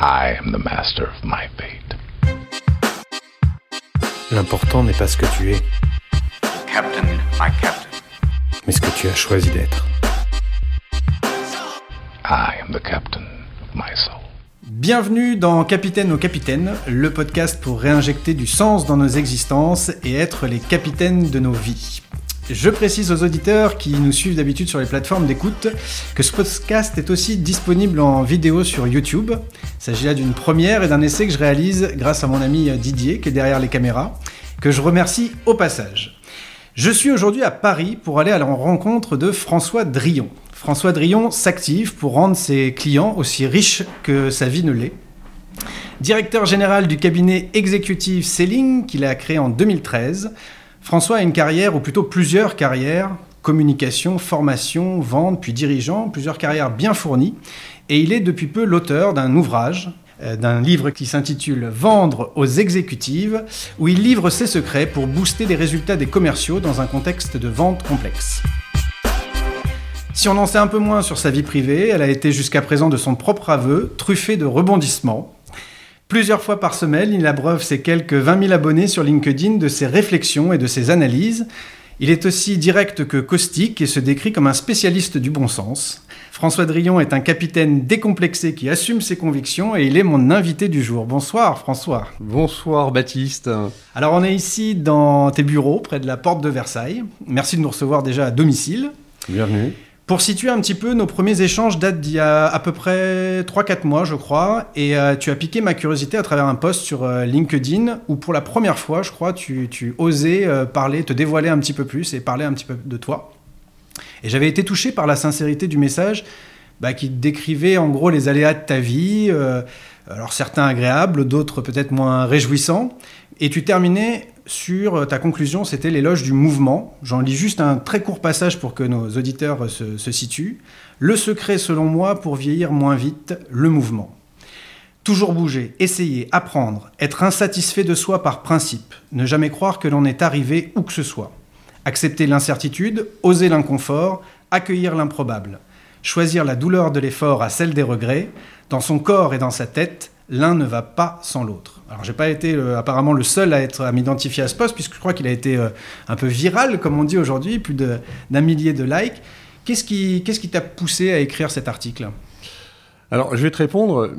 I am the master of my fate. L'important n'est pas ce que tu es, Captain, my captain. mais ce que tu as choisi d'être. I am the captain of my soul. Bienvenue dans Capitaine au Capitaine, le podcast pour réinjecter du sens dans nos existences et être les capitaines de nos vies. Je précise aux auditeurs qui nous suivent d'habitude sur les plateformes d'écoute que ce podcast est aussi disponible en vidéo sur YouTube. Il s'agit là d'une première et d'un essai que je réalise grâce à mon ami Didier qui est derrière les caméras, que je remercie au passage. Je suis aujourd'hui à Paris pour aller à la rencontre de François Drillon. François Drillon s'active pour rendre ses clients aussi riches que sa vie ne l'est. Directeur général du cabinet Executive Selling qu'il a créé en 2013, François a une carrière, ou plutôt plusieurs carrières, communication, formation, vente, puis dirigeant, plusieurs carrières bien fournies, et il est depuis peu l'auteur d'un ouvrage, euh, d'un livre qui s'intitule Vendre aux exécutives, où il livre ses secrets pour booster les résultats des commerciaux dans un contexte de vente complexe. Si on en sait un peu moins sur sa vie privée, elle a été jusqu'à présent de son propre aveu, truffée de rebondissements. Plusieurs fois par semaine, il abreuve ses quelques 20 000 abonnés sur LinkedIn de ses réflexions et de ses analyses. Il est aussi direct que caustique et se décrit comme un spécialiste du bon sens. François Drillon est un capitaine décomplexé qui assume ses convictions et il est mon invité du jour. Bonsoir François. Bonsoir Baptiste. Alors on est ici dans tes bureaux près de la porte de Versailles. Merci de nous recevoir déjà à domicile. Bienvenue. Pour situer un petit peu, nos premiers échanges datent d'il y a à peu près 3-4 mois, je crois, et euh, tu as piqué ma curiosité à travers un post sur euh, LinkedIn où pour la première fois, je crois, tu, osais euh, parler, te dévoiler un petit peu plus et parler un petit peu de toi. Et j'avais été touché par la sincérité du message bah, qui décrivait en gros les aléas de ta vie, alors certains agréables, d'autres peut-être moins réjouissants, et tu terminais sur ta conclusion, c'était l'éloge du mouvement. J'en lis juste un très court passage pour que nos auditeurs se, se situent. Le secret, selon moi, pour vieillir moins vite, le mouvement. Toujours bouger, essayer, apprendre, être insatisfait de soi par principe, ne jamais croire que l'on est arrivé où que ce soit. Accepter l'incertitude, oser l'inconfort, accueillir l'improbable. Choisir la douleur de l'effort à celle des regrets, dans son corps et dans sa tête, l'un ne va pas sans l'autre. Alors j'ai pas été euh, apparemment le seul à être à m'identifier à ce poste puisque je crois qu'il a été euh, un peu viral comme on dit aujourd'hui, plus d'un millier de likes. Qu'est-ce qui qu'est-ce qui t'a poussé à écrire cet article? Alors, je vais te répondre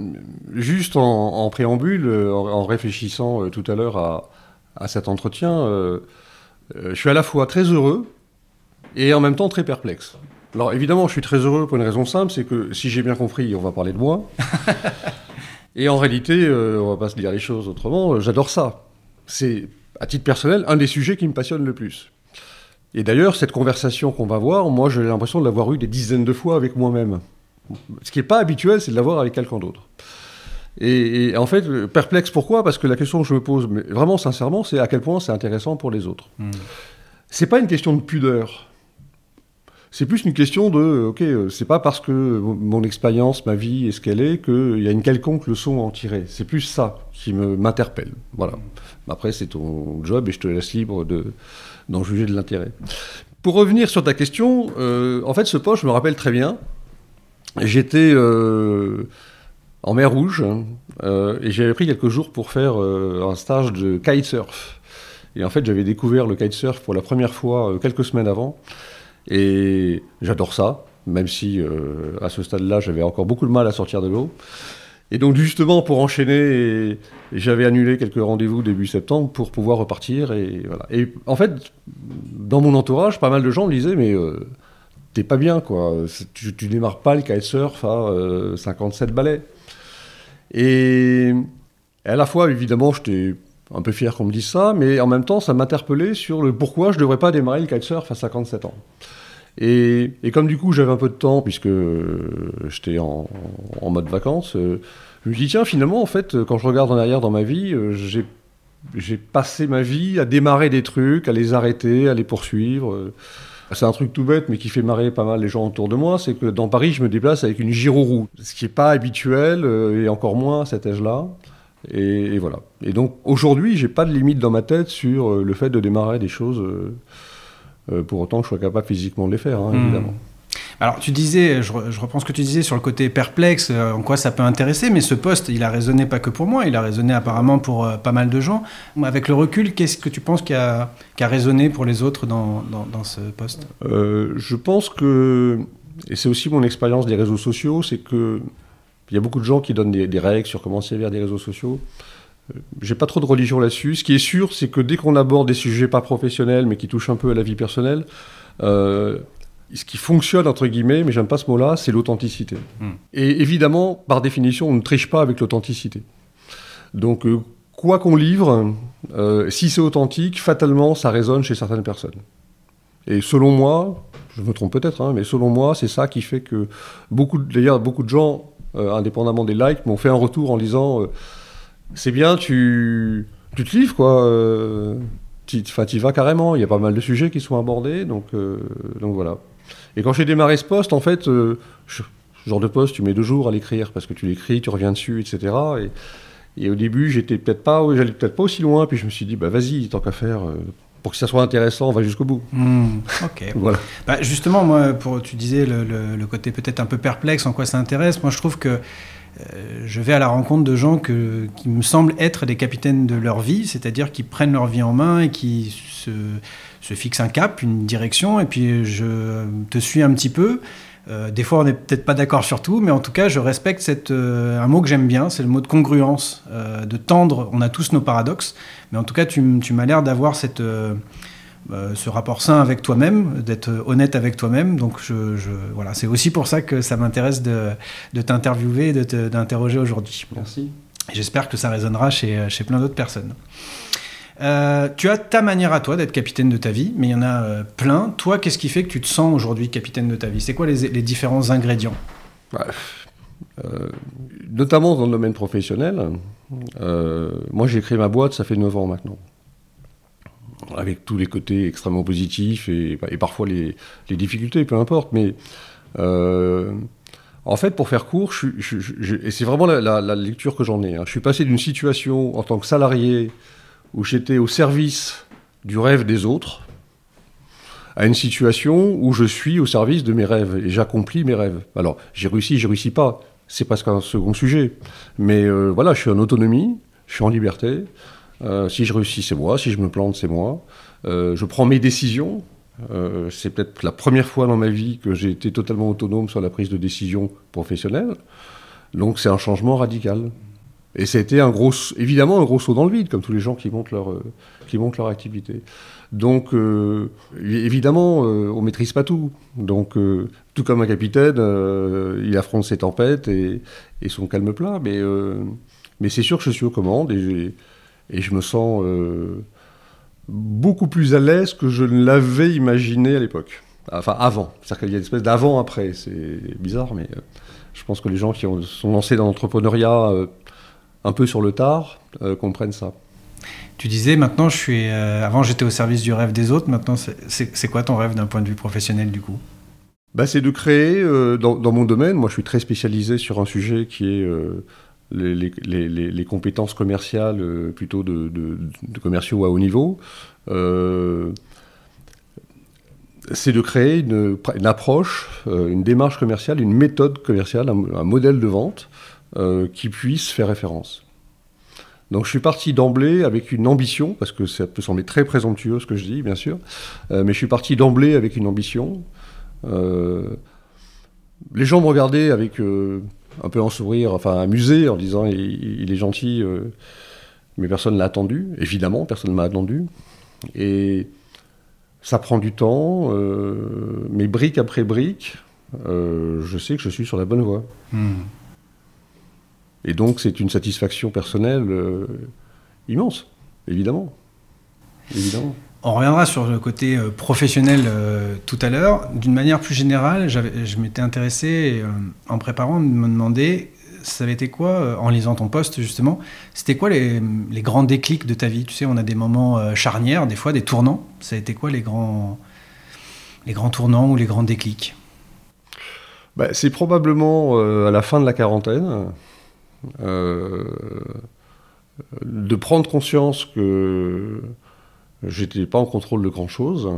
juste en, en préambule, en, en réfléchissant euh, tout à l'heure à, à cet entretien. euh, je suis à la fois très heureux et en même temps très perplexe. Alors, évidemment, je suis très heureux pour une raison simple, c'est que si j'ai bien compris, on va parler de moi. et en réalité, euh, on va pas se dire les choses autrement, euh, j'adore ça. C'est, à titre personnel, un des sujets qui me passionne le plus. Et d'ailleurs, cette conversation qu'on va voir, moi, j'ai l'impression de l'avoir eue des dizaines de fois avec moi-même. Ce qui n'est pas habituel, c'est de l'avoir avec quelqu'un d'autre. Et, et en fait, euh, perplexe, pourquoi? Parce que la question que je me pose, mais vraiment sincèrement, c'est à quel point c'est intéressant pour les autres. C'est pas une question de pudeur. C'est plus une question de, ok, euh, c'est pas parce que mon expérience, ma vie est ce qu'elle est qu'il y a une quelconque leçon à en tirer. C'est plus ça qui m'interpelle. Voilà. Après, c'est ton job et je te laisse libre de d'en juger de l'intérêt. Pour revenir sur ta question, euh, en fait, ce poste, je me rappelle très bien. J'étais euh, en mer Rouge hein, et j'avais pris quelques jours pour faire un stage de kitesurf. Et en fait, j'avais découvert le kitesurf pour la première fois quelques semaines avant. Et j'adore ça, même si euh, à ce stade-là, j'avais encore beaucoup de mal à sortir de l'eau. Et donc justement, pour enchaîner, j'avais annulé quelques rendez-vous début septembre pour pouvoir repartir. Et, voilà. et en fait, dans mon entourage, pas mal de gens me disaient, mais euh, t'es pas bien, quoi. Tu, tu démarres pas le kitesurf à euh, 57 balais. Et, et à la fois, évidemment, j'étais un peu fier qu'on me dise ça, mais en même temps, ça m'interpellait sur le pourquoi je devrais pas démarrer le kitesurf à 57 ans. Et, comme du coup j'avais un peu de temps, puisque euh, j'étais en, mode vacances, euh, je me dis tiens finalement en fait quand je regarde en arrière dans ma vie, euh, j'ai passé ma vie à démarrer des trucs, à les arrêter, à les poursuivre. C'est un truc tout bête, mais qui fait marrer pas mal les gens autour de moi, c'est que dans Paris, je me déplace avec une gyroroue, ce qui n'est pas habituel, et encore moins à cet âge-là. Et, et voilà. Et donc aujourd'hui, j'ai pas de limite dans ma tête sur euh, le fait de démarrer des choses, euh, euh, pour autant que je sois capable physiquement de les faire, hein, Hmm. évidemment. Alors tu disais, je, je reprends ce que tu disais sur le côté perplexe, euh, en quoi ça peut intéresser, mais ce poste, il a résonné pas que pour moi, il a résonné apparemment pour euh, pas mal de gens. Avec le recul, qu'est-ce que tu penses qui a, qui a résonné pour les autres dans, dans, dans ce poste? Je pense que, et c'est aussi mon expérience des réseaux sociaux, c'est que il y a beaucoup de gens qui donnent des, des règles sur comment servir des réseaux sociaux. Euh, J'ai pas trop de religion là-dessus. Ce qui est sûr, c'est que dès qu'on aborde des sujets pas professionnels, mais qui touchent un peu à la vie personnelle, euh, ce qui fonctionne, entre guillemets, mais j'aime pas ce mot-là, c'est l'authenticité. Hmm. Et évidemment, par définition, on ne triche pas avec l'authenticité. Donc, euh, quoi qu'on livre, euh, si c'est authentique, fatalement, ça résonne chez certaines personnes. Et selon moi, je me trompe peut-être, hein, mais selon moi, c'est ça qui fait que beaucoup, de- d'ailleurs, beaucoup de gens, indépendamment des likes, m'ont fait un retour en disant euh, c'est bien, tu, tu te livres, quoi. Euh, tu y vas carrément. Il y a pas mal de sujets qui sont abordés, donc, euh, donc voilà. Et quand j'ai démarré ce poste, en fait, euh, je- ce genre de poste, tu mets deux jours à l'écrire parce que tu l'écris, tu reviens dessus, etc. Et, au début, j'étais peut-être pas, j'allais peut-être pas aussi loin, puis je me suis dit, bah vas-y, tant qu'à faire, euh, pour que ça soit intéressant, on va jusqu'au bout. Hmm, Ok. Voilà. Bah, justement, moi, pour, tu disais le, le- le côté peut-être un peu perplexe, en quoi ça intéresse. Moi, je trouve que euh, je vais à la rencontre de gens que, qui me semblent être des capitaines de leur vie, c'est-à-dire qui prennent leur vie en main et qui se, se fixent un cap, une direction, et puis je te suis un petit peu. Euh, des fois, on n'est peut-être pas d'accord sur tout, mais en tout cas, je respecte cette, euh, un mot que j'aime bien, c'est le mot de congruence, euh, de tendre. On a tous nos paradoxes, mais en tout cas, tu, m'as l'air d'avoir cette, ce rapport sain avec toi-même, d'être honnête avec toi-même. Donc, je, je- voilà, c'est aussi pour ça que ça m'intéresse de, de t'interviewer et de te- d'interroger aujourd'hui. Merci. J'espère que ça résonnera chez, chez plein d'autres personnes. Euh, tu as ta manière à toi d'être capitaine de ta vie, mais il y en a euh, plein. Toi, qu'est-ce qui fait que tu te sens aujourd'hui capitaine de ta vie? C'est quoi les, différents ingrédients? Bah, euh, notamment dans le domaine professionnel. moi, j'ai créé ma boîte, ça fait 9 ans maintenant. Avec tous les côtés extrêmement positifs et, et parfois les, difficultés, peu importe. Mais en fait, pour faire court, et c'est vraiment la lecture que j'en ai. hein. Je suis passé d'une situation en tant que salarié où j'étais au service du rêve des autres à une situation où je suis au service de mes rêves et j'accomplis mes rêves. Alors, j'ai réussi, j'ai réussi pas, c'est presque un second sujet. Mais euh, voilà, je suis en autonomie, je suis en liberté. Euh, si je réussis, c'est moi. Si je me plante, c'est moi. Euh, je prends mes décisions. C'est peut-être la première fois dans ma vie que j'ai été totalement autonome sur la prise de décision professionnelle. Donc, c'est un changement radical. Et ça a été un gros, évidemment un gros saut dans le vide, comme tous les gens qui montent leur, euh, qui montent leur activité. Donc, euh, évidemment, euh, on maîtrise pas tout. Donc, tout comme un capitaine, il affronte ses tempêtes et, son calme plat. Mais, mais c'est sûr que je suis aux commandes et, et je me sens beaucoup plus à l'aise que je ne l'avais imaginé à l'époque. Enfin, avant. C'est-à-dire qu'il y a une espèce d'avant-après. C'est bizarre, mais je pense que les gens qui ont, sont lancés dans l'entrepreneuriat un peu sur le tard euh, comprennent ça. Tu disais maintenant, je suis. euh, avant, j'étais au service du rêve des autres. Maintenant, c'est- quoi ton rêve d'un point de vue professionnel du coup? Bah, c'est de créer, euh, dans, dans mon domaine, moi je suis très spécialisé sur un sujet qui est euh, les, les- les- les- les compétences commerciales euh, plutôt de, de- de commerciaux à haut niveau. Euh, c'est de créer une, une approche, euh, une démarche commerciale, une méthode commerciale, un, un modèle de vente euh, qui puisse faire référence. Donc je suis parti d'emblée avec une ambition, parce que ça peut sembler très présomptueux ce que je dis, bien sûr, euh, mais je suis parti d'emblée avec une ambition. Euh, les gens me regardaient avec euh, un peu en sourire, enfin amusé, en disant il, est gentil, euh, mais personne ne l'a attendu. Évidemment, personne ne m'a attendu. Et ça prend du temps, euh, mais brique après brique, euh, je sais que je suis sur la bonne voie. Hmm. Et donc c'est une satisfaction personnelle euh, immense, évidemment. Évidemment. On reviendra sur le côté euh, professionnel euh, tout à l'heure. D'une manière plus générale, je m'étais intéressé en préparant, de me demander, ça avait été quoi, en lisant ton poste justement, c'était quoi les, les grands déclics de ta vie? Tu sais, on a des moments charnières, des fois des tournants. Ça a été quoi les grands, les grands tournants ou les grands déclics? Bah, c'est probablement à la fin de la quarantaine de prendre conscience que j'étais pas en contrôle de grand chose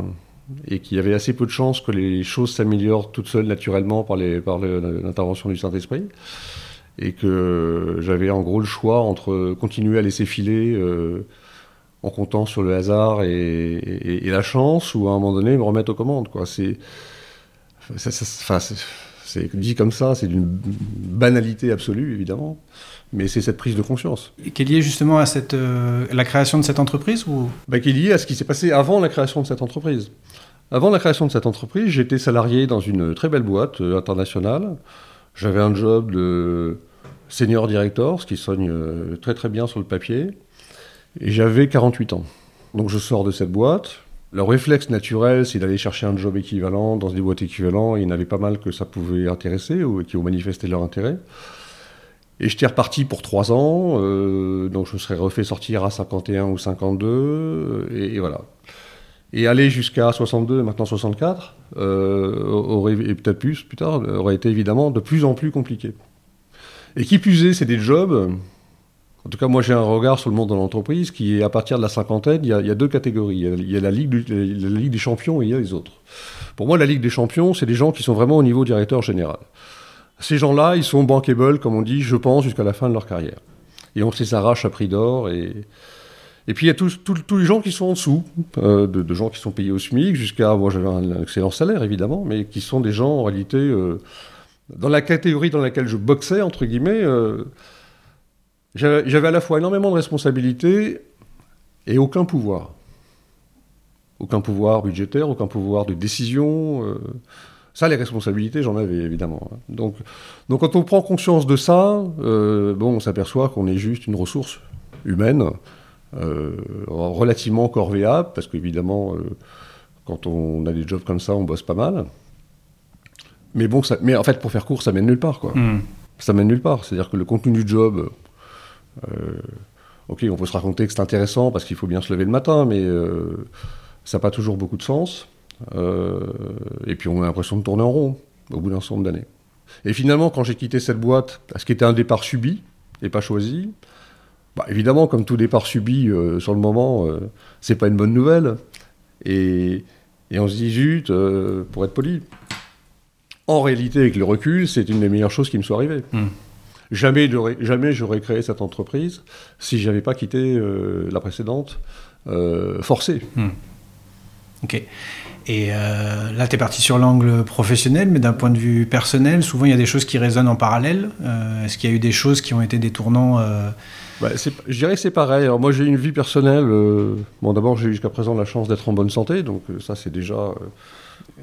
et qu'il y avait assez peu de chances que les choses s'améliorent toutes seules naturellement par, les, par l'intervention du Saint-Esprit. Et que j'avais en gros le choix entre continuer à laisser filer euh, en comptant sur le hasard et, la chance, ou à un moment donné me remettre aux commandes. Quoi. C'est, ça- enfin, c'est, c'est dit comme ça, c'est d'une banalité absolue évidemment, mais c'est cette prise de conscience. Et qui est lié justement à cette, euh, la création de cette entreprise ou? Bah, qui est lié à ce qui s'est passé avant la création de cette entreprise. Avant la création de cette entreprise, j'étais salarié dans une très belle boîte euh, internationale. J'avais un job de senior director, ce qui sonne euh, très très bien sur le papier. Et j'avais 48 ans. Donc je sors de cette boîte. Le réflexe naturel, c'est d'aller chercher un job équivalent dans des boîtes équivalentes. Il y en avait pas mal que ça pouvait intéresser ou qui ont manifesté leur intérêt. Et j'étais reparti pour 3 ans, euh, donc je me serais refait sortir à 51 ou 52, euh, et, et voilà. Et aller jusqu'à 62, maintenant 64, euh, aurait, et peut-être plus plus tard, aurait été évidemment de plus en plus compliqué. Et qui plus est, c'est des jobs. En tout cas, moi j'ai un regard sur le monde de l'entreprise qui à partir de la cinquantaine, il y a, deux catégories. Il y a, la, ligue la Ligue des champions et il y a les autres. Pour moi, la Ligue des champions, c'est des gens qui sont vraiment au niveau directeur général. Ces gens-là, ils sont bankable, comme on dit, je pense, jusqu'à la fin de leur carrière. Et on les arrache à prix d'or. Et, et puis il y a tous, les gens qui sont en dessous, euh, de, de gens qui sont payés au SMIC, jusqu'à, moi j'avais un excellent salaire évidemment, mais qui sont des gens en réalité, euh, dans la catégorie dans laquelle je boxais, entre guillemets, euh, j'avais à la fois énormément de responsabilités et aucun pouvoir. Aucun pouvoir budgétaire, aucun pouvoir de décision. euh, ça, les responsabilités, j'en avais évidemment. hein. Donc, donc quand on prend conscience de ça, euh, bon, on s'aperçoit qu'on est juste une ressource humaine, euh, relativement corvéable, parce qu'évidemment, euh, quand on a des jobs comme ça, on bosse pas mal. Mais bon, ça, mais en fait, pour faire court, ça mène nulle part, quoi. Hmm. Ça mène nulle part. C'est-à-dire que le contenu du job, ok, on peut se raconter que c'est intéressant parce qu'il faut bien se lever le matin, mais euh, ça n'a pas toujours beaucoup de sens. Euh, et puis on a l'impression de tourner en rond au bout d'un certain nombre d'années. Et finalement, quand j'ai quitté cette boîte, ce qui était un départ subi et pas choisi, bah, évidemment, comme tout départ subi euh, sur le moment, euh, c'est pas une bonne nouvelle. Et, on se dit, zut, euh, pour être poli, en réalité, avec le recul, c'est une des meilleures choses qui me soit arrivée. Hmm. Jamais, j'aurais- jamais j'aurais créé cette entreprise si j'avais pas quitté euh, la précédente euh, forcée. Ok. Et euh, là, tu es parti sur l'angle professionnel, mais d'un point de vue personnel, souvent il y a des choses qui résonnent en parallèle. Est-ce qu'il y a eu des choses qui ont été des tournants Bah, je dirais que c'est pareil. Alors moi, j'ai une vie personnelle. bon, d'abord, j'ai jusqu'à présent la chance d'être en bonne santé, donc ça, c'est déjà.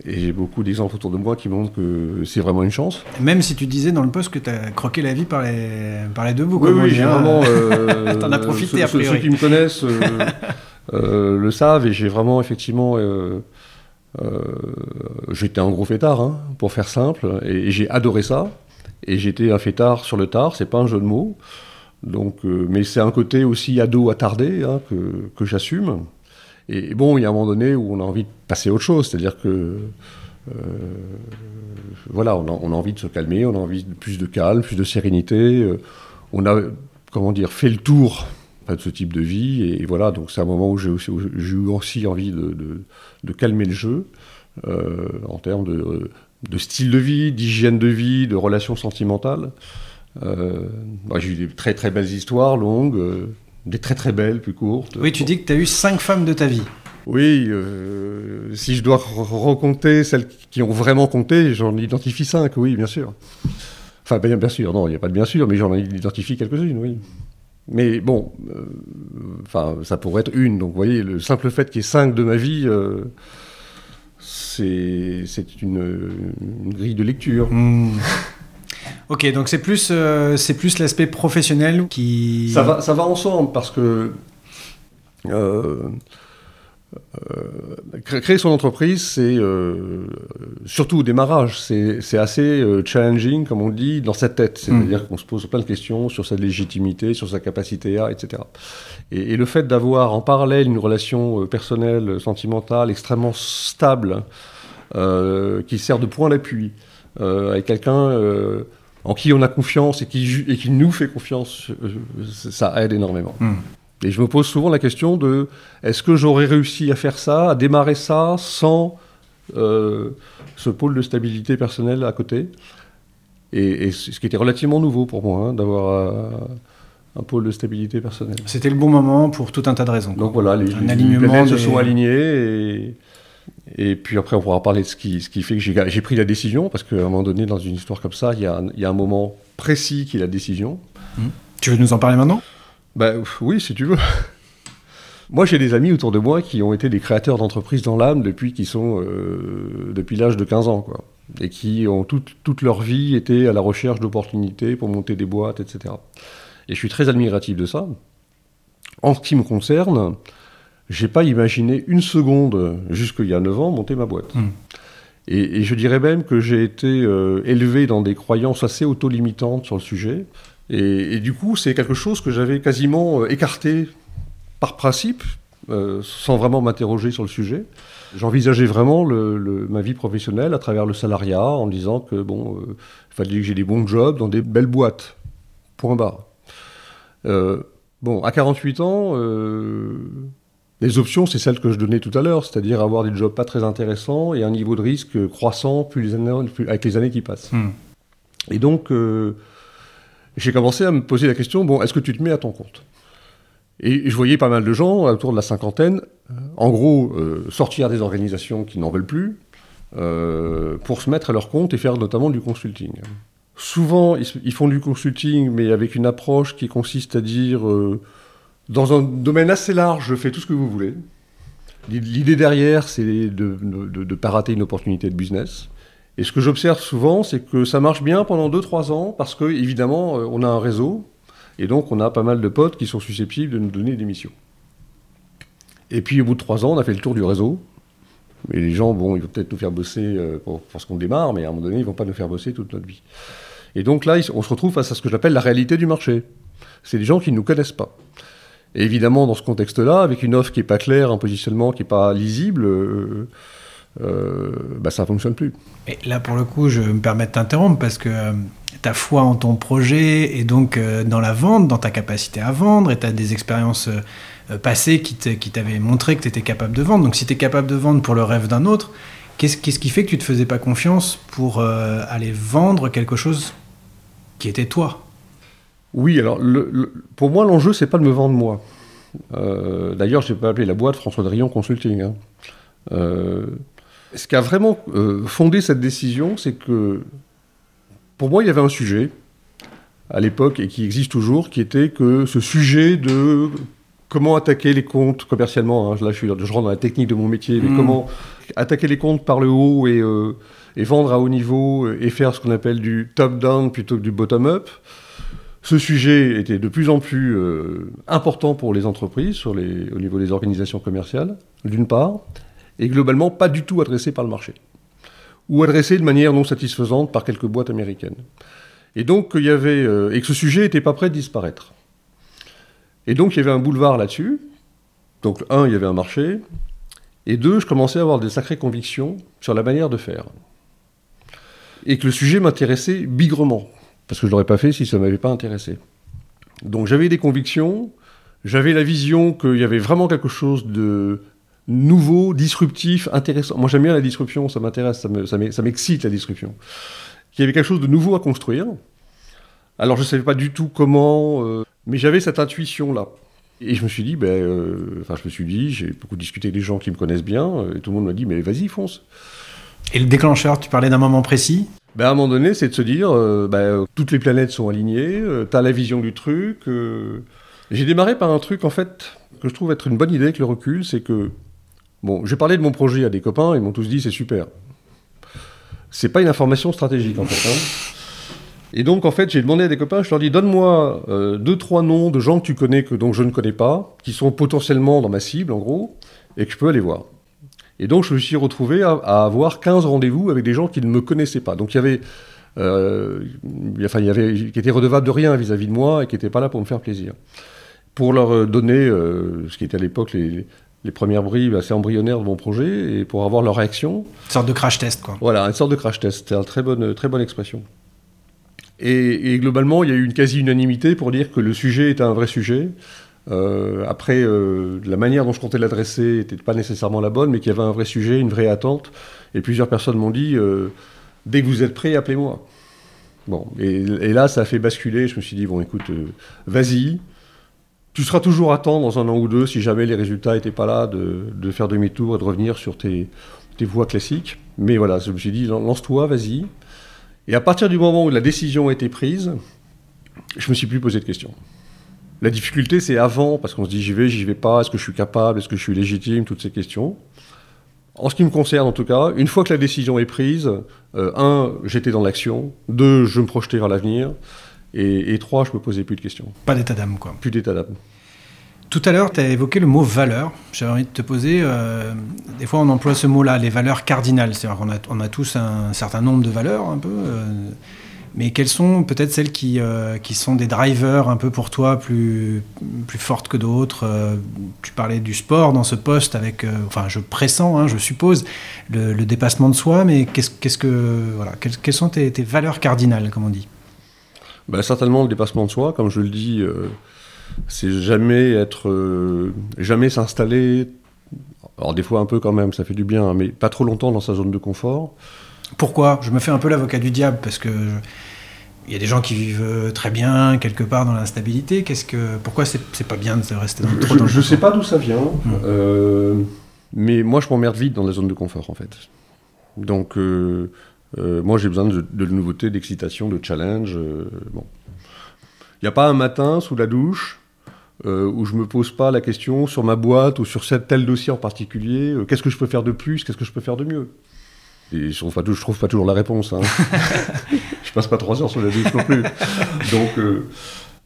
Et j'ai beaucoup d'exemples autour de moi qui montrent que c'est vraiment une chance. Même si tu disais dans le poste que tu as croqué la vie par les, par les deux bouts, Oui, oui, j'ai hein. vraiment. euh, T'en as profité, ceux- a ceux- priori. Ceux qui me connaissent euh, euh, le savent, et j'ai vraiment, effectivement. euh, j'étais un gros fêtard, hein, pour faire simple, et, et j'ai adoré ça. Et j'étais un fêtard sur le tard, c'est pas un jeu de mots. Donc, mais c'est un côté aussi ado attardé hein, que, que j'assume. Et bon, il y a un moment donné où on a envie de passer à autre chose, c'est-à-dire que euh, voilà, on a, envie de se calmer, on a envie de plus de calme, plus de sérénité. euh, on a, comment dire, fait le tour de ce type de vie, et voilà, donc c'est un moment où j'ai eu aussi envie de, calmer le jeu euh, en termes de, style de vie, d'hygiène de vie, de relations sentimentales. Bah, j'ai eu des très très belles histoires longues, des très très belles, plus courtes. Oui, tu dis que tu as eu cinq femmes de ta vie. Oui, euh, si je dois re- recompter celles qui ont vraiment compté, j'en identifie cinq, oui, bien sûr. Enfin, bien, bien sûr, non, il n'y a pas de bien sûr, mais j'en identifie quelques-unes, oui. Mais bon, euh, enfin, ça pourrait être une. Donc, vous voyez, le simple fait qu'il y ait cinq de ma vie, euh, c'est une grille de lecture. Hmm. Ok, donc c'est plus, euh, c'est plus l'aspect professionnel qui. Ça va, ça va ensemble parce que euh, euh, cré- créer son entreprise, c'est surtout au démarrage, c'est assez challenging, comme on dit, dans sa tête. C'est-à-dire qu'on se pose plein de questions sur sa légitimité, sur sa capacité à, etc. Et, et le fait d'avoir en parallèle une relation personnelle, sentimentale, extrêmement stable, qui sert de point d'appui, avec quelqu'un en qui on a confiance et qui, ju- et qui nous fait confiance, euh, ça aide énormément. Hmm. Et je me pose souvent la question de est-ce que j'aurais réussi à faire ça, à démarrer ça sans euh, ce pôle de stabilité personnelle à côté? Et, et ce qui était relativement nouveau pour moi, hein, d'avoir euh, un pôle de stabilité personnelle. C'était le bon moment pour tout un tas de raisons. Donc voilà, les, Un les planètes se sont alignées et, et puis après on pourra parler de ce qui, ce qui fait que j'ai pris la décision parce qu'à un moment donné dans une histoire comme ça, il y a, y a un moment précis qui est la décision. Tu veux nous en parler maintenant? Ben oui, si tu veux. Moi, j'ai des amis autour de moi qui ont été des créateurs d'entreprises dans l'âme depuis qu'ils sont euh, depuis l'âge de 15 ans, quoi, et qui ont toute, toute leur vie été à la recherche d'opportunités pour monter des boîtes, etc. Et je suis très admiratif de ça. En ce qui me concerne, j'ai pas imaginé une seconde, jusqu'il y a 9 ans, monter ma boîte. Mm. Et, et je dirais même que j'ai été euh, élevé dans des croyances assez auto-limitantes sur le sujet. Et, et du coup, c'est quelque chose que j'avais quasiment euh, écarté par principe, euh, sans vraiment m'interroger sur le sujet. J'envisageais vraiment le- le- ma vie professionnelle à travers le salariat, en me disant que bon, euh, il fallait que j'ai des bons jobs dans des belles boîtes. Point barre. Euh, bon, à 48 ans, euh, les options, c'est celles que je donnais tout à l'heure, c'est-à-dire avoir des jobs pas très intéressants et un niveau de risque croissant plus les années- plus- avec les années qui passent. Hmm. Et donc, euh, j'ai commencé à me poser la question, bon, est-ce que tu te mets à ton compte? Et je voyais pas mal de gens autour de la cinquantaine, euh, en gros, euh, sortir des organisations qui n'en veulent plus, euh, pour se mettre à leur compte et faire notamment du consulting. Souvent, ils, font du consulting, mais avec une approche qui consiste à dire, euh, dans un domaine assez large, je fais tout ce que vous voulez. L'idée derrière, c'est de ne pas rater une opportunité de business. Et ce que j'observe souvent, c'est que ça marche bien pendant 2-3 ans, parce que évidemment, euh, on a un réseau, et donc on a pas mal de potes qui sont susceptibles de nous donner des missions. Et puis au bout de 3 ans, on a fait le tour du réseau. Et les gens, bon, ils vont peut-être nous faire bosser euh, pour, pour ce qu'on démarre, mais à un moment donné, ils vont pas nous faire bosser toute notre vie. Et donc là, on se retrouve face à ce que j'appelle la réalité du marché. C'est des gens qui ne nous connaissent pas. Et évidemment, dans ce contexte-là, avec une offre qui n'est pas claire, un positionnement qui n'est pas lisible, euh, euh, bah, ça ne fonctionne plus. Et là, pour le coup, je me permets de t'interrompre parce que euh, ta foi en ton projet et donc dans la vente, dans ta capacité à vendre, et tu as des expériences passées qui t'avaient montré que tu étais capable de vendre. Donc, si tu es capable de vendre pour le rêve d'un autre, qu'est-ce qui fait que tu te faisais pas confiance pour aller vendre quelque chose qui était toi? Oui, alors le- le- pour moi, l'enjeu, c'est pas de me vendre moi. Euh, D'ailleurs, je n'ai pas appelé la boîte François Drillon Consulting. hein. Euh, ce qui a vraiment euh, fondé cette décision, c'est que pour moi, il y avait un sujet à l'époque et qui existe toujours, qui était que ce sujet de comment attaquer les comptes commercialement. hein, là, je, suis, je rentre dans la technique de mon métier, mais Mm. comment attaquer les comptes par le haut et, et vendre à haut niveau et faire ce qu'on appelle du top-down plutôt que du bottom-up. Ce sujet était de plus en plus euh, important pour les entreprises au niveau des organisations commerciales, d'une part, et globalement pas du tout adressé par le marché, ou adressé de manière non satisfaisante par quelques boîtes américaines. Et donc, il y avait, euh, et que ce sujet n'était pas prêt de disparaître. Et donc, il y avait un boulevard là-dessus. Donc, un, il y avait un marché, et deux, je commençais à avoir des sacrées convictions sur la manière de faire. Et que le sujet m'intéressait bigrement, parce que je ne l'aurais pas fait si ça ne m'avait pas intéressé. Donc j'avais des convictions, j'avais la vision qu'il y avait vraiment quelque chose de nouveau, disruptif, intéressant. Moi j'aime bien la disruption, ça m'intéresse, ça me- ça m'e- ça m'excite la disruption. Qu'il y avait quelque chose de nouveau à construire. Alors je ne savais pas du tout comment, euh, mais j'avais cette intuition-là. Et je me suis dit, ben, euh, je me suis dit, j'ai beaucoup discuté avec des gens qui me connaissent bien, euh, et tout le monde m'a dit, mais vas-y, fonce. Et le déclencheur, tu parlais d'un moment précis Ben, à un moment donné, c'est de se dire, euh, ben, euh, toutes les planètes sont alignées, tu as la vision du truc. euh. J'ai démarré par un truc, en fait, que je trouve être une bonne idée avec le recul, c'est que, bon, j'ai parlé de mon projet à des copains, ils m'ont tous dit, c'est super. C'est pas une information stratégique, en fait. hein. Et donc, en fait, j'ai demandé à des copains, je leur dis, donne-moi euh, deux, trois noms de gens que tu connais, que, dont je ne connais pas, qui sont potentiellement dans ma cible, en gros, et que je peux aller voir. Et donc, je me suis retrouvé à, à avoir 15 rendez-vous avec des gens qui ne me connaissaient pas. Donc, il y avait, euh, y- enfin, il y avait, qui étaient redevables de rien vis-à-vis de moi et qui n'étaient pas là pour me faire plaisir. Pour leur euh, donner euh, ce qui était à l'époque les, les premières bribes assez embryonnaires de mon projet et pour avoir leur réaction. Une sorte de crash test, quoi. Voilà, une sorte de crash test. C'était une très bonne, très bonne expression. Et, et globalement, il y a eu une quasi-unanimité pour dire que le sujet était un vrai sujet, Euh, après, euh, la manière dont je comptais l'adresser n'était pas nécessairement la bonne, mais qu'il y avait un vrai sujet, une vraie attente. Et plusieurs personnes m'ont dit euh, dès que vous êtes prêt, appelez-moi. Bon, et, là, ça a fait basculer. Je me suis dit bon, écoute, vas-y. Tu seras toujours à temps dans un an ou deux, si jamais les résultats n'étaient pas là, de, faire demi-tour et de revenir sur tes, voies classiques. Mais voilà, je me suis dit, lance-toi, vas-y. Et à partir du moment où la décision a été prise, je me suis plus posé de questions. La difficulté, c'est avant, parce qu'on se dit j'y vais, j'y vais pas, est-ce que je suis capable, est-ce que je suis légitime, toutes ces questions. En ce qui me concerne, en tout cas, une fois que la décision est prise, euh, un, j'étais dans l'action, deux, je me projetais vers l'avenir, et, et trois, je me posais plus de questions, Pas d'état d'âme, quoi. plus d'état d'âme. Tout à l'heure, tu as évoqué le mot valeur. J'avais envie de te poser, euh, des fois on emploie ce mot-là, les valeurs cardinales. C'est-à-dire qu'on a, on a tous un certain nombre de valeurs, un peu. euh, mais quelles sont peut-être celles qui, euh, qui sont des drivers un peu pour toi plus, plus fortes que d'autres euh, Tu parlais du sport dans ce poste avec, euh, enfin je pressens, hein, je suppose, le, le dépassement de soi, mais qu'est-ce, qu'est-ce que, voilà, quelles, quelles sont tes, tes valeurs cardinales, comme on dit? Bah, certainement le dépassement de soi, comme je le dis, c'est jamais être, jamais s'installer. Alors des fois un peu quand même, ça fait du bien, hein, mais pas trop longtemps dans sa zone de confort. Pourquoi? Je me fais un peu l'avocat du diable parce que il y a des gens qui vivent euh, très bien quelque part dans l'instabilité. Qu'est-ce que pourquoi c'est pas bien de rester dans, trop Je, dans le je sais confort pas d'où ça vient, euh, mais moi je m'emmerde vite dans la zone de confort en fait. Donc euh, euh, moi j'ai besoin de, de nouveautés, d'excitation, de challenge. bon, il n'y a pas un matin sous la douche où je me pose pas la question sur ma boîte ou sur tel dossier en particulier. Qu'est-ce que je peux faire de plus Qu'est-ce que je peux faire de mieux? Et je trouve pas, je trouve pas toujours la réponse. Hein. je passe pas trois heures sur la douche non plus. Donc, euh,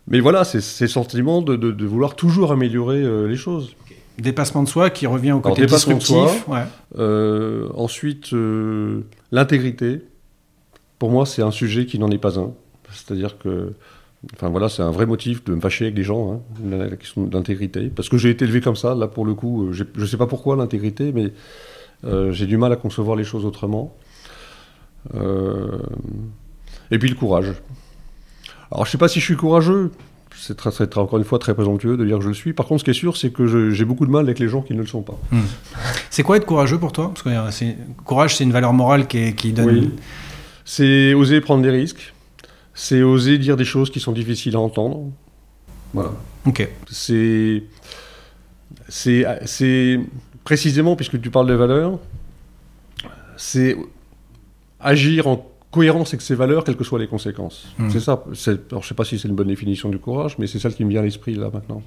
mais voilà, c'est c'est le sentiment de, de- de vouloir toujours améliorer euh, les choses. Dépassement de soi qui revient au Alors, côté dépassement de ouais. Euh, ensuite, l'intégrité. Pour moi, c'est un sujet qui n'en est pas un. C'est-à-dire que, enfin voilà, c'est un vrai motif de me fâcher avec des gens, hein, la, la question d'intégrité. Parce que j'ai été élevé comme ça. Là, pour le coup, je ne sais pas pourquoi l'intégrité, mais euh, j'ai du mal à concevoir les choses autrement. Euh, et puis le courage. Alors, je ne sais pas si je suis courageux. C'est très, très- très- encore une fois très présomptueux de dire que je le suis. Par contre, ce qui est sûr, c'est que j'ai beaucoup de mal avec les gens qui ne le sont pas. C'est quoi être courageux pour toi? Parce que euh, courage, c'est une valeur morale qui, est- qui donne. Oui. C'est oser prendre des risques. C'est oser dire des choses qui sont difficiles à entendre. Voilà. Ok. C'est. C'est. C'est. Précisément, puisque tu parles de valeurs, c'est agir en cohérence avec ses valeurs, quelles que soient les conséquences. Mm. C'est ça. Alors, je sais pas si c'est une bonne définition du courage, mais c'est celle qui me vient à l'esprit là maintenant.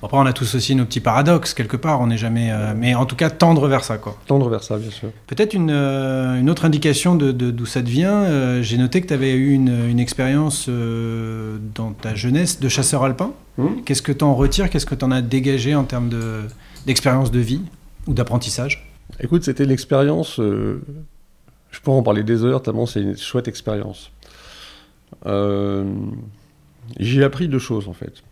Bon, après, on a tous aussi nos petits paradoxes quelque part. On n'est jamais. euh, mais en tout cas, tendre vers ça, quoi. Tendre vers ça, bien sûr. Peut-être une, euh, une autre indication de d'où ça devient. euh, J'ai noté que tu avais eu une, une expérience euh, dans ta jeunesse de chasseur alpin. Hmm Qu'est-ce que tu en retires Qu'est-ce que tu en as dégagé en termes de- d'expérience de, vie ou d'apprentissage? Écoute, c'était l'expérience. euh, je pourrais en parler des heures, tellement c'est une chouette expérience. Euh, J'ai appris deux choses en fait.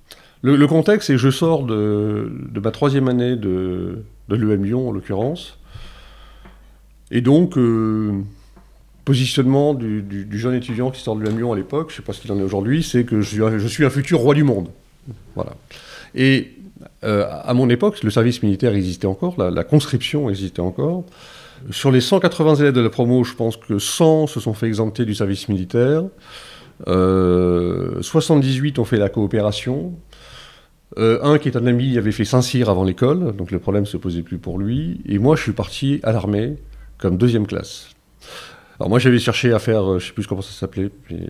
Le, contexte, c'est que je sors de, ma troisième année de, de l'EM Lyon en l'occurrence. Et donc, euh, positionnement du, jeune étudiant qui sort de l'EM Lyon à l'époque, je ne sais pas ce qu'il en est aujourd'hui, c'est que je suis, un, futur roi du monde. Voilà. Et euh, à mon époque, le service militaire existait encore, la conscription existait encore. Sur les 180 élèves de la promo, je pense que 100 se sont fait exempter du service militaire. Euh, 78 ont fait la coopération. Euh, un qui est un ami avait fait Saint-Cyr avant l'école, donc le problème se posait plus pour lui. Et moi, je suis parti à l'armée comme deuxième classe. Alors moi, j'avais cherché à faire, euh, je sais plus comment ça s'appelait, il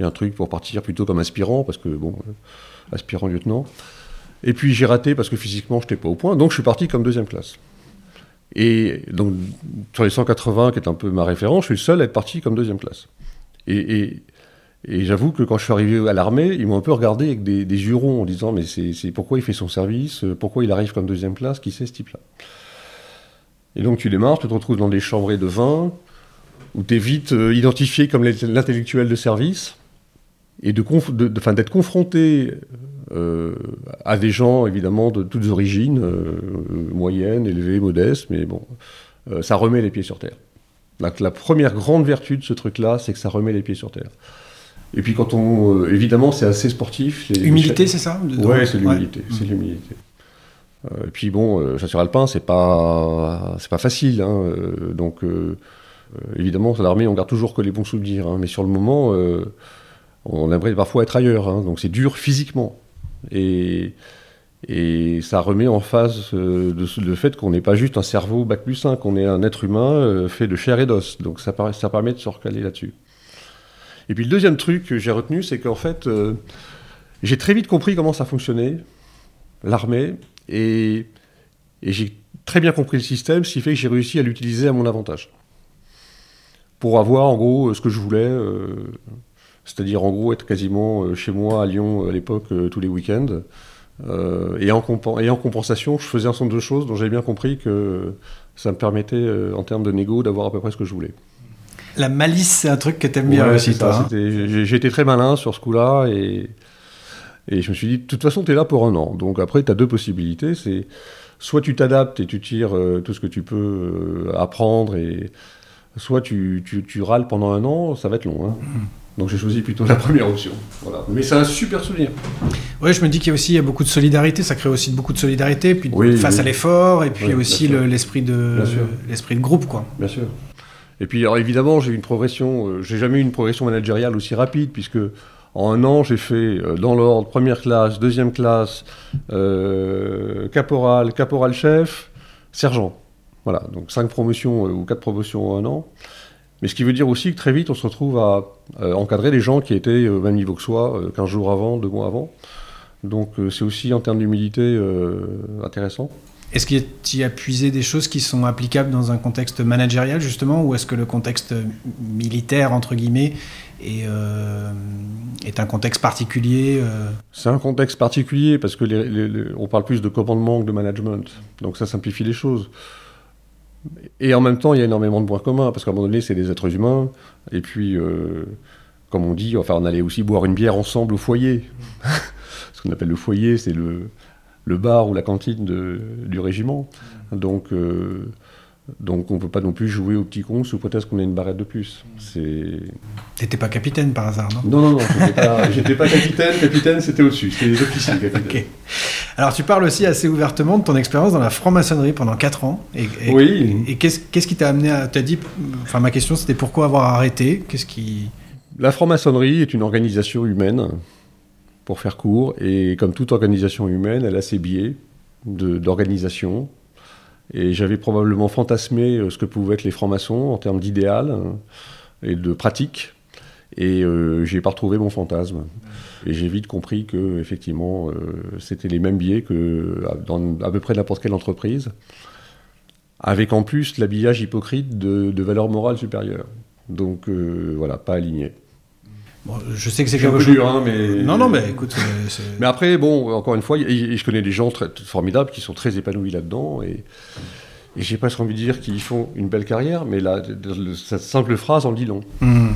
y a un truc pour partir plutôt comme aspirant, parce que bon, euh, aspirant lieutenant. Et puis j'ai raté parce que physiquement, je n'étais pas au point, donc je suis parti comme deuxième classe. Et donc, sur les 180, qui est un peu ma référence, je suis le seul à être parti comme deuxième classe. Et, j'avoue que quand je suis arrivé à l'armée, ils m'ont un peu regardé avec des, ronds en disant Mais c'est pourquoi il fait son service euh, Pourquoi il arrive comme deuxième classe Qui c'est ce type-là? Et donc tu démarres, tu te retrouves dans des chambrées de vin, où tu es vite euh, identifié comme l'int- l'intellectuel de service, et de conf- de- de- d'être confronté euh, à des gens évidemment de toutes origines, euh, moyennes, élevées, modestes, mais bon, euh, ça remet les pieds sur terre. La, la première grande vertu de ce truc-là, c'est que ça remet les pieds sur terre. Et puis quand on... euh, évidemment, c'est assez sportif. les- Humilité, c'est ça Ouais, c'est Ouais. l'humilité. C'est l'humilité. Euh, et puis bon, chasseur alpin, c'est pas, c'est pas facile. hein, donc évidemment, à l'armée, on garde toujours que les bons souvenirs. hein, mais sur le moment, on aimerait parfois être ailleurs. hein, donc c'est dur physiquement. Et, ça remet en phase euh, le fait qu'on n'est pas juste un cerveau bac plus 5, qu'on est un être humain euh, fait de chair et d'os. Donc ça, permet de se recaler là-dessus. Et puis le deuxième truc que j'ai retenu, c'est qu'en fait, euh, j'ai très vite compris comment ça fonctionnait, l'armée, et, j'ai très bien compris le système, ce qui fait que j'ai réussi à l'utiliser à mon avantage. Pour avoir en gros ce que je voulais, c'est-à-dire en gros être quasiment euh, chez moi à Lyon à l'époque euh, tous les week-ends. Euh, et, en et en compensation, je faisais un certain nombre de choses dont j'ai bien compris que ça me permettait, euh, en termes de négo, d'avoir à peu près ce que je voulais. La malice, c'est un truc que t'aimes bien aussi, toi. hein. j'ai- été très malin sur ce coup-là et, et je me suis dit, de toute façon, tu es là pour un an. Donc après, tu as deux possibilités. C'est soit tu t'adaptes et tu tires euh, tout ce que tu peux euh, apprendre, et soit tu, tu, tu râles pendant un an, ça va être long. hein. Mm. Donc j'ai choisi plutôt la première option. Voilà. Mais c'est un super souvenir. Ouais, je me dis qu'il y a aussi il y a beaucoup de solidarité, ça crée aussi beaucoup de solidarité, puis Oui, face oui. à l'effort, et puis Oui, aussi le- l'esprit de l'esprit de groupe, quoi. Bien sûr. Et puis, alors évidemment, j'ai eu une progression. euh, j'ai jamais eu une progression managériale aussi rapide, puisque en un an, j'ai fait euh, dans l'ordre première classe, deuxième classe, euh, caporal, caporal-chef, sergent. Voilà, donc cinq promotions euh, ou quatre promotions en un an. Mais ce qui veut dire aussi que très vite, on se retrouve à euh, encadrer des gens qui étaient au même niveau que soi, euh, 15 jours avant, deux mois avant. Donc euh, c'est aussi en termes d'humilité euh, intéressant. Est-ce que tu as puisé des choses qui sont applicables dans un contexte managérial, justement, ou est-ce que le contexte militaire, entre guillemets, est, euh, est un contexte particulier euh, C'est un contexte particulier parce que les- les- les- on parle plus de commandement que de management. Donc ça simplifie les choses. Et en même temps, il y a énormément de points communs parce qu'à un moment donné, c'est des êtres humains. Et puis, euh, comme on dit, enfin, on allait aussi boire une bière ensemble au foyer. Ce qu'on appelle le foyer, c'est le, le bar ou la cantine de- du régiment. Donc, euh, donc on ne peut pas non plus jouer au petit con sous prétexte qu'on a une barrette de plus. T'étais pas capitaine par hasard, non? Non, non, non, j'étais pas, pas capitaine. Capitaine, c'était au-dessus. C'était les officiers. capitaine. Ok. Alors, tu parles aussi assez ouvertement de ton expérience dans la franc-maçonnerie pendant 4 ans. Et, et- Oui. Et qu'est-ce qu'est-ce qui t'a amené à. T'as dit. Enfin, ma question, c'était pourquoi avoir arrêté? Qu'est-ce qui. La franc-maçonnerie est une organisation humaine, pour faire court, et comme toute organisation humaine, elle a ses biais de- d'organisation. Et j'avais probablement fantasmé euh, ce que pouvaient être les francs-maçons en termes d'idéal euh, et de pratique. Et euh, j'ai pas retrouvé mon fantasme. Et j'ai vite compris que effectivement, euh, c'était les mêmes biais que dans à peu près n'importe quelle entreprise, avec en plus l'habillage hypocrite de, de valeurs morales supérieures. Donc euh, voilà, pas aligné. Bon, je sais que c'est quelque chose. dur, hein, mais. Non, non, mais écoute, Mais après, bon, encore une fois, y- y- je connais des gens très, formidables qui sont très épanouis là-dedans et, et j'ai presque envie de dire qu'ils font une belle carrière, mais là, cette simple phrase en dit long. Hmm.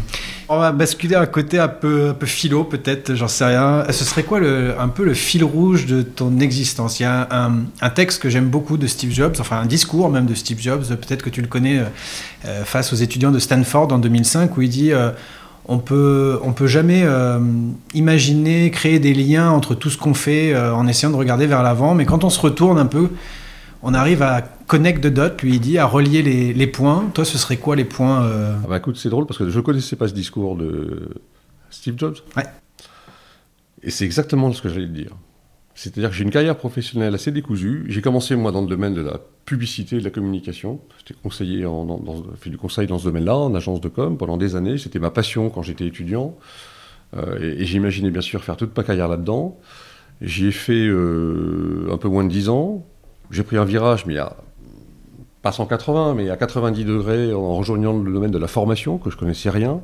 On va basculer à un côté un peu, un peu philo, peut-être, j'en sais rien. Ce serait quoi un peu le fil rouge de ton existence? Il y a un, texte que j'aime beaucoup de Steve Jobs, enfin un discours même de Steve Jobs, peut-être que tu le connais, euh, euh, face aux étudiants de Stanford en 2005, où il dit euh, on peut, on peut jamais euh, imaginer créer des liens entre tout ce qu'on fait euh, en essayant de regarder vers l'avant, mais quand on se retourne un peu, on arrive à connect the dot, lui il dit, à relier les, les points. Toi, ce serait quoi les points euh, Ah bah écoute, c'est drôle parce que je ne connaissais pas ce discours de Steve Jobs. Ouais. Et c'est exactement ce que j'allais te dire. C'est-à-dire que j'ai une carrière professionnelle assez décousue. J'ai commencé, moi, dans le domaine de la publicité et de la communication. J'étais conseiller, en, dans, dans- fait du conseil dans ce domaine-là, en agence de com, pendant des années. C'était ma passion quand j'étais étudiant. Euh, et et j'imaginais bien sûr faire toute ma carrière là-dedans. J'y ai fait euh, un peu moins de 10 ans. J'ai pris un virage, mais a pas 180, mais à 90 degrés en rejoignant le domaine de la formation, que je connaissais rien,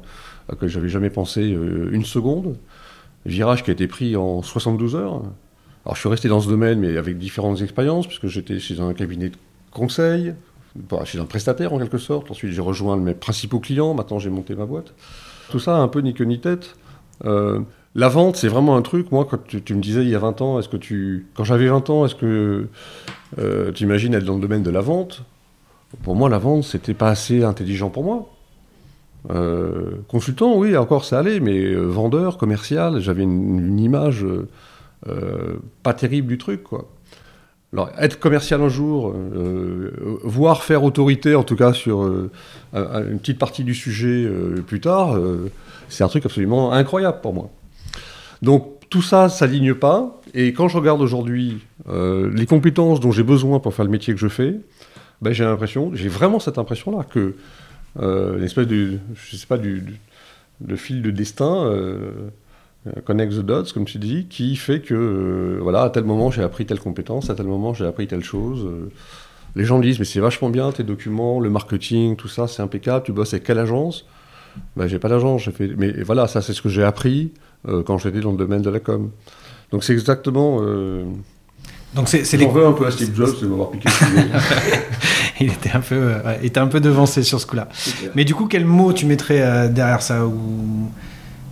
à que j'avais jamais pensé euh, une seconde. Virage qui a été pris en 72 heures. Alors je suis resté dans ce domaine, mais avec différentes expériences, puisque j'étais chez un cabinet de conseil, chez un prestataire en quelque sorte. Ensuite j'ai rejoint mes principaux clients, maintenant j'ai monté ma boîte. Tout ça un peu ni queue ni tête. Euh, la vente, c'est vraiment un truc. Moi, quand tu, tu me disais il y a 20 ans, est-ce que tu, quand j'avais 20 ans, est-ce que euh, tu imagines être dans le domaine de la vente Pour moi, la vente, c'était pas assez intelligent pour moi. Euh, consultant, oui, encore ça allait, mais euh, vendeur, commercial, j'avais une, une image euh, pas terrible du truc, quoi. Alors, être commercial un jour, voire faire autorité, en tout cas sur un- un- une petite partie du sujet plus tard, c'est un truc absolument incroyable pour moi. Donc tout ça, ça ligne pas. Et quand je regarde aujourd'hui euh, les compétences dont j'ai besoin pour faire le métier que je fais, ben, j'ai l'impression, j'ai vraiment cette impression-là que euh, espèce de, je sais pas, du, du- fil de destin. euh, euh, connect the dots, comme tu dis, qui fait que, euh, voilà, à tel moment j'ai appris telle compétence, à tel moment j'ai appris telle chose. les gens disent, mais c'est vachement bien tes documents, le marketing, tout ça, c'est impeccable. Tu bosses avec quelle agence? Ben, J'ai pas d'agence, fait. Mais voilà, ça c'est ce que j'ai appris quand j'étais dans le domaine de la com. Donc c'est exactement. Euh... Donc c'est J'en veux un peu à Steve Jobs de m'avoir piqué. il était un peu, euh, ouais, était un peu devancé sur ce coup-là. Mais du coup, quel mot tu mettrais euh, derrière ça ou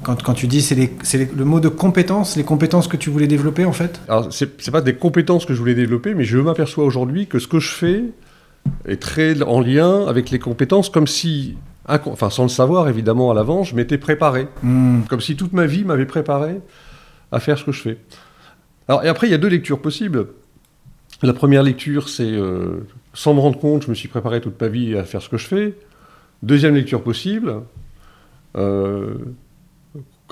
quand, quand tu dis c'est le mot de compétence, les compétences que tu voulais développer en fait? Alors, c'est pas des compétences que je voulais développer, mais je m'aperçois aujourd'hui que ce que je fais est très en lien avec les compétences, comme si, enfin sans le savoir évidemment à l'avance, je m'étais préparé. Hmm. Comme si toute ma vie m'avait préparé à faire ce que je fais. Alors, et après, il y a deux lectures possibles. La première lecture, c'est euh, sans me rendre compte, je me suis préparé toute ma vie à faire ce que je fais. Deuxième lecture possible, euh,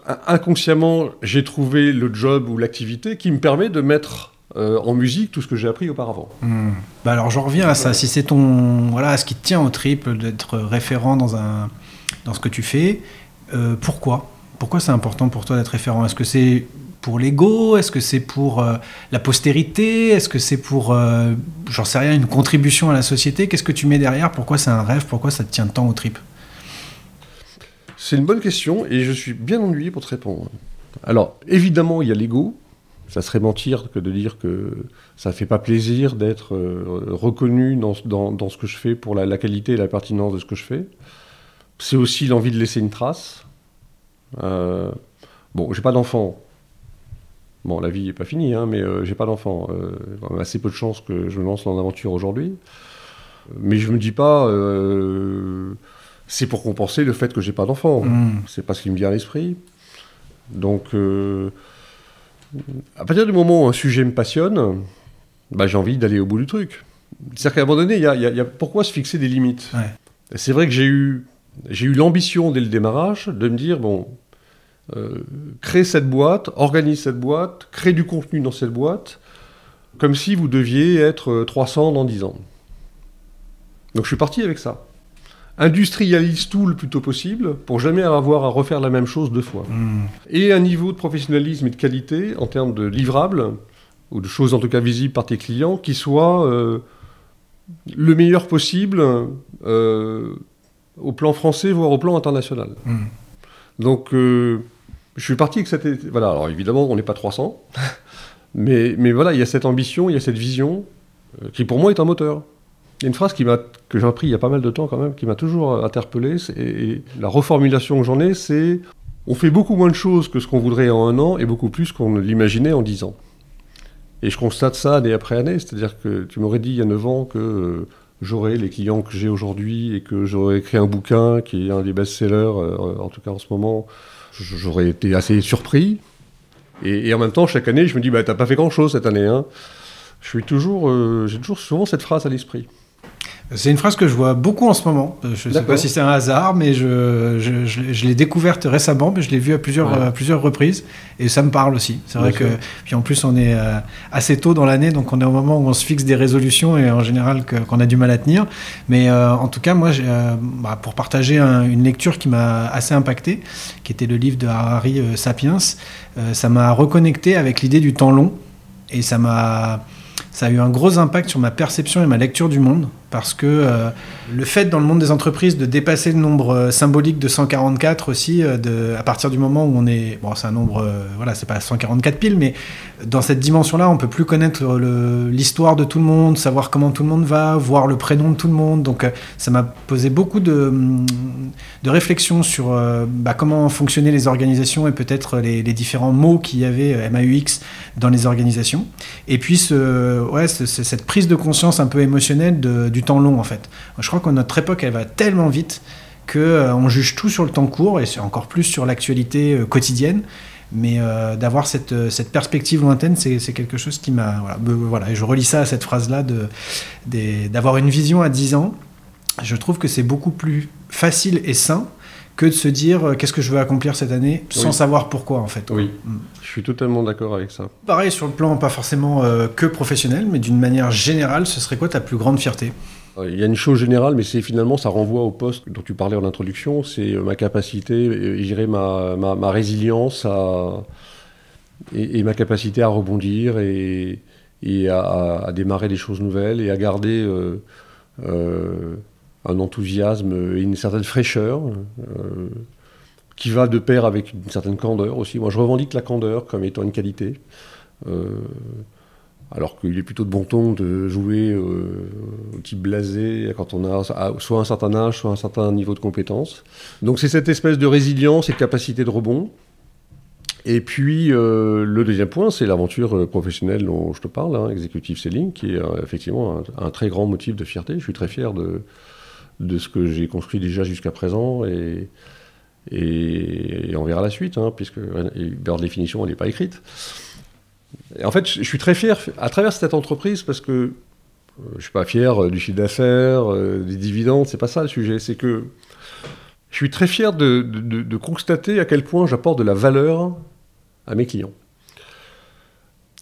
in- inconsciemment, j'ai trouvé le job ou l'activité qui me permet de mettre euh, en musique tout ce que j'ai appris auparavant. Hmm. Bah alors j'en reviens à ça. Si c'est ton voilà, ce qui te tient au triple d'être référent dans un dans ce que tu fais, pourquoi? Pourquoi c'est important pour toi d'être référent? Est-ce que c'est pour l'ego? Est-ce que c'est pour euh, la postérité? Est-ce que c'est pour, euh, j'en sais rien, une contribution à la société? Qu'est-ce que tu mets derrière? Pourquoi c'est un rêve? Pourquoi ça tient tant au trip? C'est une bonne question et je suis bien ennuyé pour te répondre. Alors, évidemment, il y a l'ego. Ça serait mentir que de dire que ça ne fait pas plaisir d'être euh, reconnu dans, ce que je fais pour la, la qualité et la pertinence de ce que je fais. C'est aussi l'envie de laisser une trace. Bon, j'ai pas d'enfant. Bon, la vie n'est pas finie, hein, mais euh, j'ai pas d'enfant. Euh, assez peu de chances que je me lance dans l'aventure aujourd'hui. Mais je me dis pas, euh, c'est pour compenser le fait que j'ai pas d'enfant. Hmm. C'est pas ce qui me vient à l'esprit. Donc, euh, à partir du moment où un sujet me passionne, bah, j'ai envie d'aller au bout du truc. C'est-à-dire qu'à un moment donné, il y a, y a- il y a pourquoi se fixer des limites? Ouais. C'est vrai que j'ai eu, j'ai eu l'ambition dès le démarrage de me dire, bon, euh, crée cette boîte, organise cette boîte, crée du contenu dans cette boîte, comme si vous deviez être euh, 300 dans 10 ans. Donc je suis parti avec ça. Industrialise tout le plus tôt possible pour jamais avoir à refaire la même chose deux fois. Hmm. Et un niveau de professionnalisme et de qualité en termes de livrables, ou de choses en tout cas visibles par tes clients, qui soit euh, le meilleur possible euh, au plan français, voire au plan international. Hmm. Donc euh, je suis parti avec cette... Voilà, alors évidemment on n'est pas 300, mais, mais voilà, il y a cette ambition, il y a cette vision, euh, qui pour moi est un moteur. Il y a une phrase qui que j'ai appris il y a pas mal de temps quand même, qui m'a toujours euh, interpellé, et, la reformulation que j'en ai, c'est on fait beaucoup moins de choses que ce qu'on voudrait en un an et beaucoup plus qu'on l'imaginait en dix ans. Et je constate ça année après année, c'est-à-dire que tu m'aurais dit il y a 9 ans que euh, j'aurais les clients que j'ai aujourd'hui et que j'aurais écrit un bouquin qui est un des best-sellers, en tout cas en ce moment, j'aurais été assez surpris. Et, en même temps, chaque année, je me dis, bah, t'as pas fait grand-chose cette année. Hein. Je suis toujours, euh, j'ai toujours souvent cette phrase à l'esprit. C'est une phrase que je vois beaucoup en ce moment. Euh, Je ne sais pas si c'est un hasard, mais je, je, je- je l'ai découverte récemment, mais je l'ai vue à plusieurs, Ouais. à plusieurs reprises, et ça me parle aussi. C'est vrai Bien que, sûr. puis en plus, on est euh, assez tôt dans l'année, donc on est au moment où on se fixe des résolutions et en général qu'on a du mal à tenir. Mais euh, en tout cas, moi, euh, bah, pour partager un- une lecture qui m'a assez impacté, qui était le livre de Harari euh, Sapiens, euh, ça m'a reconnecté avec l'idée du temps long, et ça m'a ça a eu un gros impact sur ma perception et ma lecture du monde parce que euh, le fait dans le monde des entreprises de dépasser le nombre euh, symbolique de 144 aussi, euh, de, à partir du moment où on est, bon c'est un nombre, euh, voilà c'est pas 144 piles, mais dans cette dimension-là on peut plus connaître l'histoire de tout le monde, savoir comment tout le monde va, voir le prénom de tout le monde, donc euh, ça m'a posé beaucoup de, de réflexions sur bah, comment fonctionnaient les organisations et peut-être les, les différents mots qu'il y avait MAUX dans les organisations. Et puis ce, ouais, ce- ce- cette prise de conscience un peu émotionnelle du temps long en fait. Je crois que notre époque elle va tellement vite que euh, on juge tout sur le temps court et c'est encore plus sur l'actualité euh, quotidienne. Mais euh, d'avoir cette, euh, cette perspective lointaine, c'est c'est quelque chose qui m'a. Voilà, je relis ça à cette phrase-là d'avoir une vision à 10 ans. Je trouve que c'est beaucoup plus facile et sain que de se dire euh, qu'est-ce que je veux accomplir cette année sans Oui. savoir pourquoi en fait. Oui, Mm. je suis totalement d'accord avec ça. Pareil sur le plan pas forcément euh, que professionnel, mais d'une manière générale, ce serait quoi ta plus grande fierté? Euh, Il y a une chose générale, mais c'est finalement, ça renvoie au poste dont tu parlais en introduction, c'est ma capacité, je dirais ma, ma, ma résilience à, et, et ma capacité à rebondir et, et à, à- à démarrer des choses nouvelles et à garder euh, euh, un enthousiasme et une certaine fraîcheur euh, qui va de pair avec une certaine candeur aussi. Moi, je revendique la candeur comme étant une qualité. Euh, alors qu'il est plutôt de bon ton de jouer euh, au type blasé quand on a soit un certain âge, soit un certain niveau de compétence. Donc c'est cette espèce de résilience et capacité de rebond. Et puis le deuxième point, c'est l'aventure professionnelle dont je te parle, hein, Executive Selling, qui est effectivement un très grand motif de fierté. Je suis très fier de, de ce que j'ai construit déjà jusqu'à présent et, on verra la suite, hein, puisque leur définition elle n'est pas écrite. En fait, je suis très fier à travers cette entreprise parce que euh, je suis pas fier euh, du chiffre d'affaires, euh, des dividendes, c'est pas ça le sujet. C'est que je suis très fier de- de constater à quel point j'apporte de la valeur à mes clients.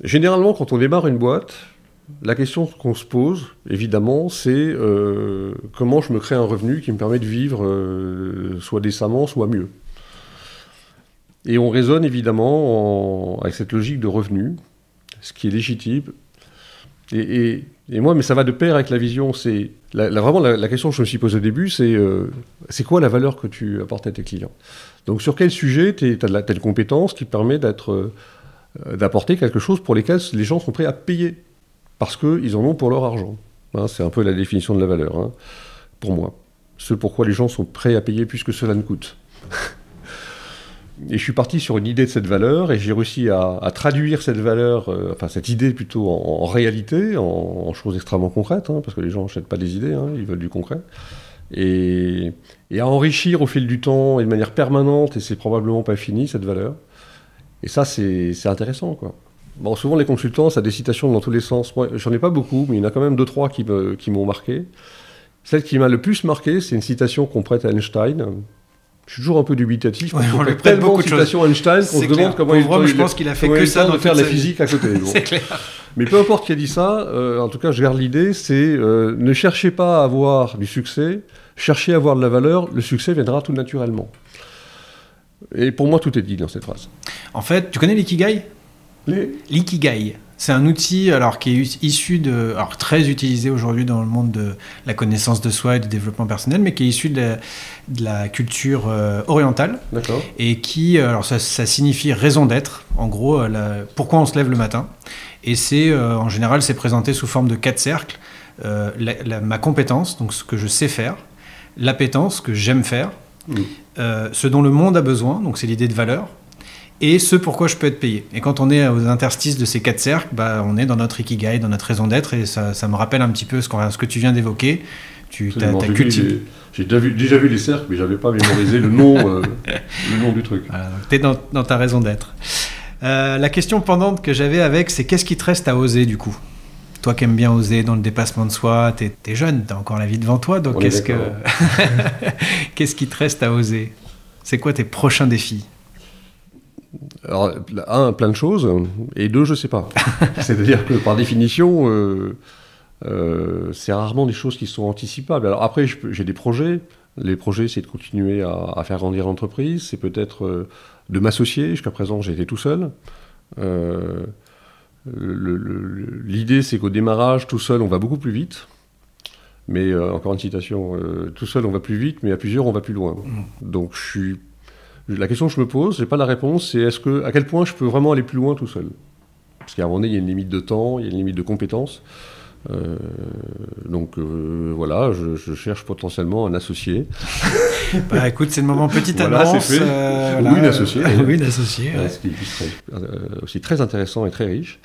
Généralement, quand on démarre une boîte, la question qu'on se pose, évidemment, c'est euh, comment je me crée un revenu qui me permet de vivre euh, soit décemment, soit mieux. Et on raisonne évidemment en- avec cette logique de revenu, ce qui est légitime. Et, moi, mais ça va de pair avec la vision. C'est vraiment la, question que je me suis posée au début, c'est euh, c'est quoi la valeur que tu apportes à tes clients? Donc sur quel sujet tu as de la telle compétence qui permet d'être d'apporter quelque chose pour lesquels les gens sont prêts à payer? Parce qu'ils en ont pour leur argent. Hein, c'est un peu la définition de la valeur hein, pour moi. Ce pourquoi les gens sont prêts à payer plus que cela ne coûte. Et je suis parti sur une idée de cette valeur et j'ai réussi à, traduire cette valeur, euh, enfin cette idée plutôt en, réalité, en, choses extrêmement concrètes, hein, parce que les gens n'achètent pas des idées, hein, ils veulent du concret. Et, et à enrichir au fil du temps et de manière permanente, et c'est probablement pas fini cette valeur. Et ça, c'est intéressant, quoi. Bon, souvent les consultants, ça a des citations dans tous les sens. Moi, j'en ai pas beaucoup, mais il y en a quand même deux, trois qui me- qui m'ont marqué. Celle qui m'a le plus marqué, c'est une citation qu'on prête à Einstein. Je suis toujours un peu dubitatif. Parce qu'on on lui prête prête beaucoup de citations à Einstein qu'on se clair. demande comment Pauvre il, je pense qu'il a fait que ça dans de faire la physique à côté. Bon. C'est clair. Mais peu importe qui a dit ça, euh, en tout cas, je garde l'idée, c'est euh, ne cherchez pas à avoir du succès, cherchez à avoir de la valeur, le succès viendra tout naturellement. Et pour moi, tout est dit dans cette phrase. En fait, tu connais l'ikigai? Les... L'ikigai, c'est un outil alors qui est issu de, alors très utilisé aujourd'hui dans le monde de la connaissance de soi et du développement personnel, mais qui est issu de la, de la culture euh, orientale D'accord. et qui, euh, alors ça, ça signifie raison d'être. En gros, euh, la- pourquoi on se lève le matin. Et c'est, euh, en général, c'est présenté sous forme de quatre cercles. Euh, la- ma compétence, donc ce que je sais faire, l'appétence, ce que j'aime faire, Mm. euh, ce dont le monde a besoin, donc c'est l'idée de valeur, et ce pourquoi je peux être payé. Et quand on est aux interstices de ces quatre cercles, bah, on est dans notre ikigai, dans notre raison d'être, et ça, ça me rappelle un petit peu ce, qu'on- ce que tu viens d'évoquer. Tu cultivé. J'ai déjà vu, déjà vu les cercles, mais j'avais pas mémorisé le nom, euh, le nom du truc. Voilà, donc t'es dans, dans ta raison d'être. Euh, la question pendante que j'avais avec, c'est qu'est-ce qui te reste à oser du coup? Toi qui aimes bien oser dans le dépassement de soi, t'es, t'es jeune, t'as encore la vie devant toi, donc On est qu'est-ce, que... qu'est-ce qui te reste à oser? C'est quoi tes prochains défis? Alors, un, plein de choses, et deux, je sais pas. C'est-à-dire que par définition, euh, euh, c'est rarement des choses qui sont anticipables. Alors après, j'ai des projets. Les projets, c'est de continuer à, à faire grandir l'entreprise. C'est peut-être euh, de m'associer. Jusqu'à présent, j'ai été tout seul. L'idée, c'est qu'au démarrage, tout seul, on va beaucoup plus vite. Mais encore une citation, tout seul, on va plus vite, mais à plusieurs, on va plus loin. Donc, je suis la question que je me pose, j'ai pas la réponse, c'est est-ce que, à quel point je peux vraiment aller plus loin tout seul? Parce qu'à un moment donné, il y a une limite de temps, il y a une limite de compétences. Euh, donc euh, voilà, je, je cherche potentiellement un associé. Bah écoute, c'est le moment petite Voilà, annonce. fait. euh, Ou une associée, d'ailleurs. oui, une associée. ouais. Euh, ce qui euh, aussi très intéressant et très riche.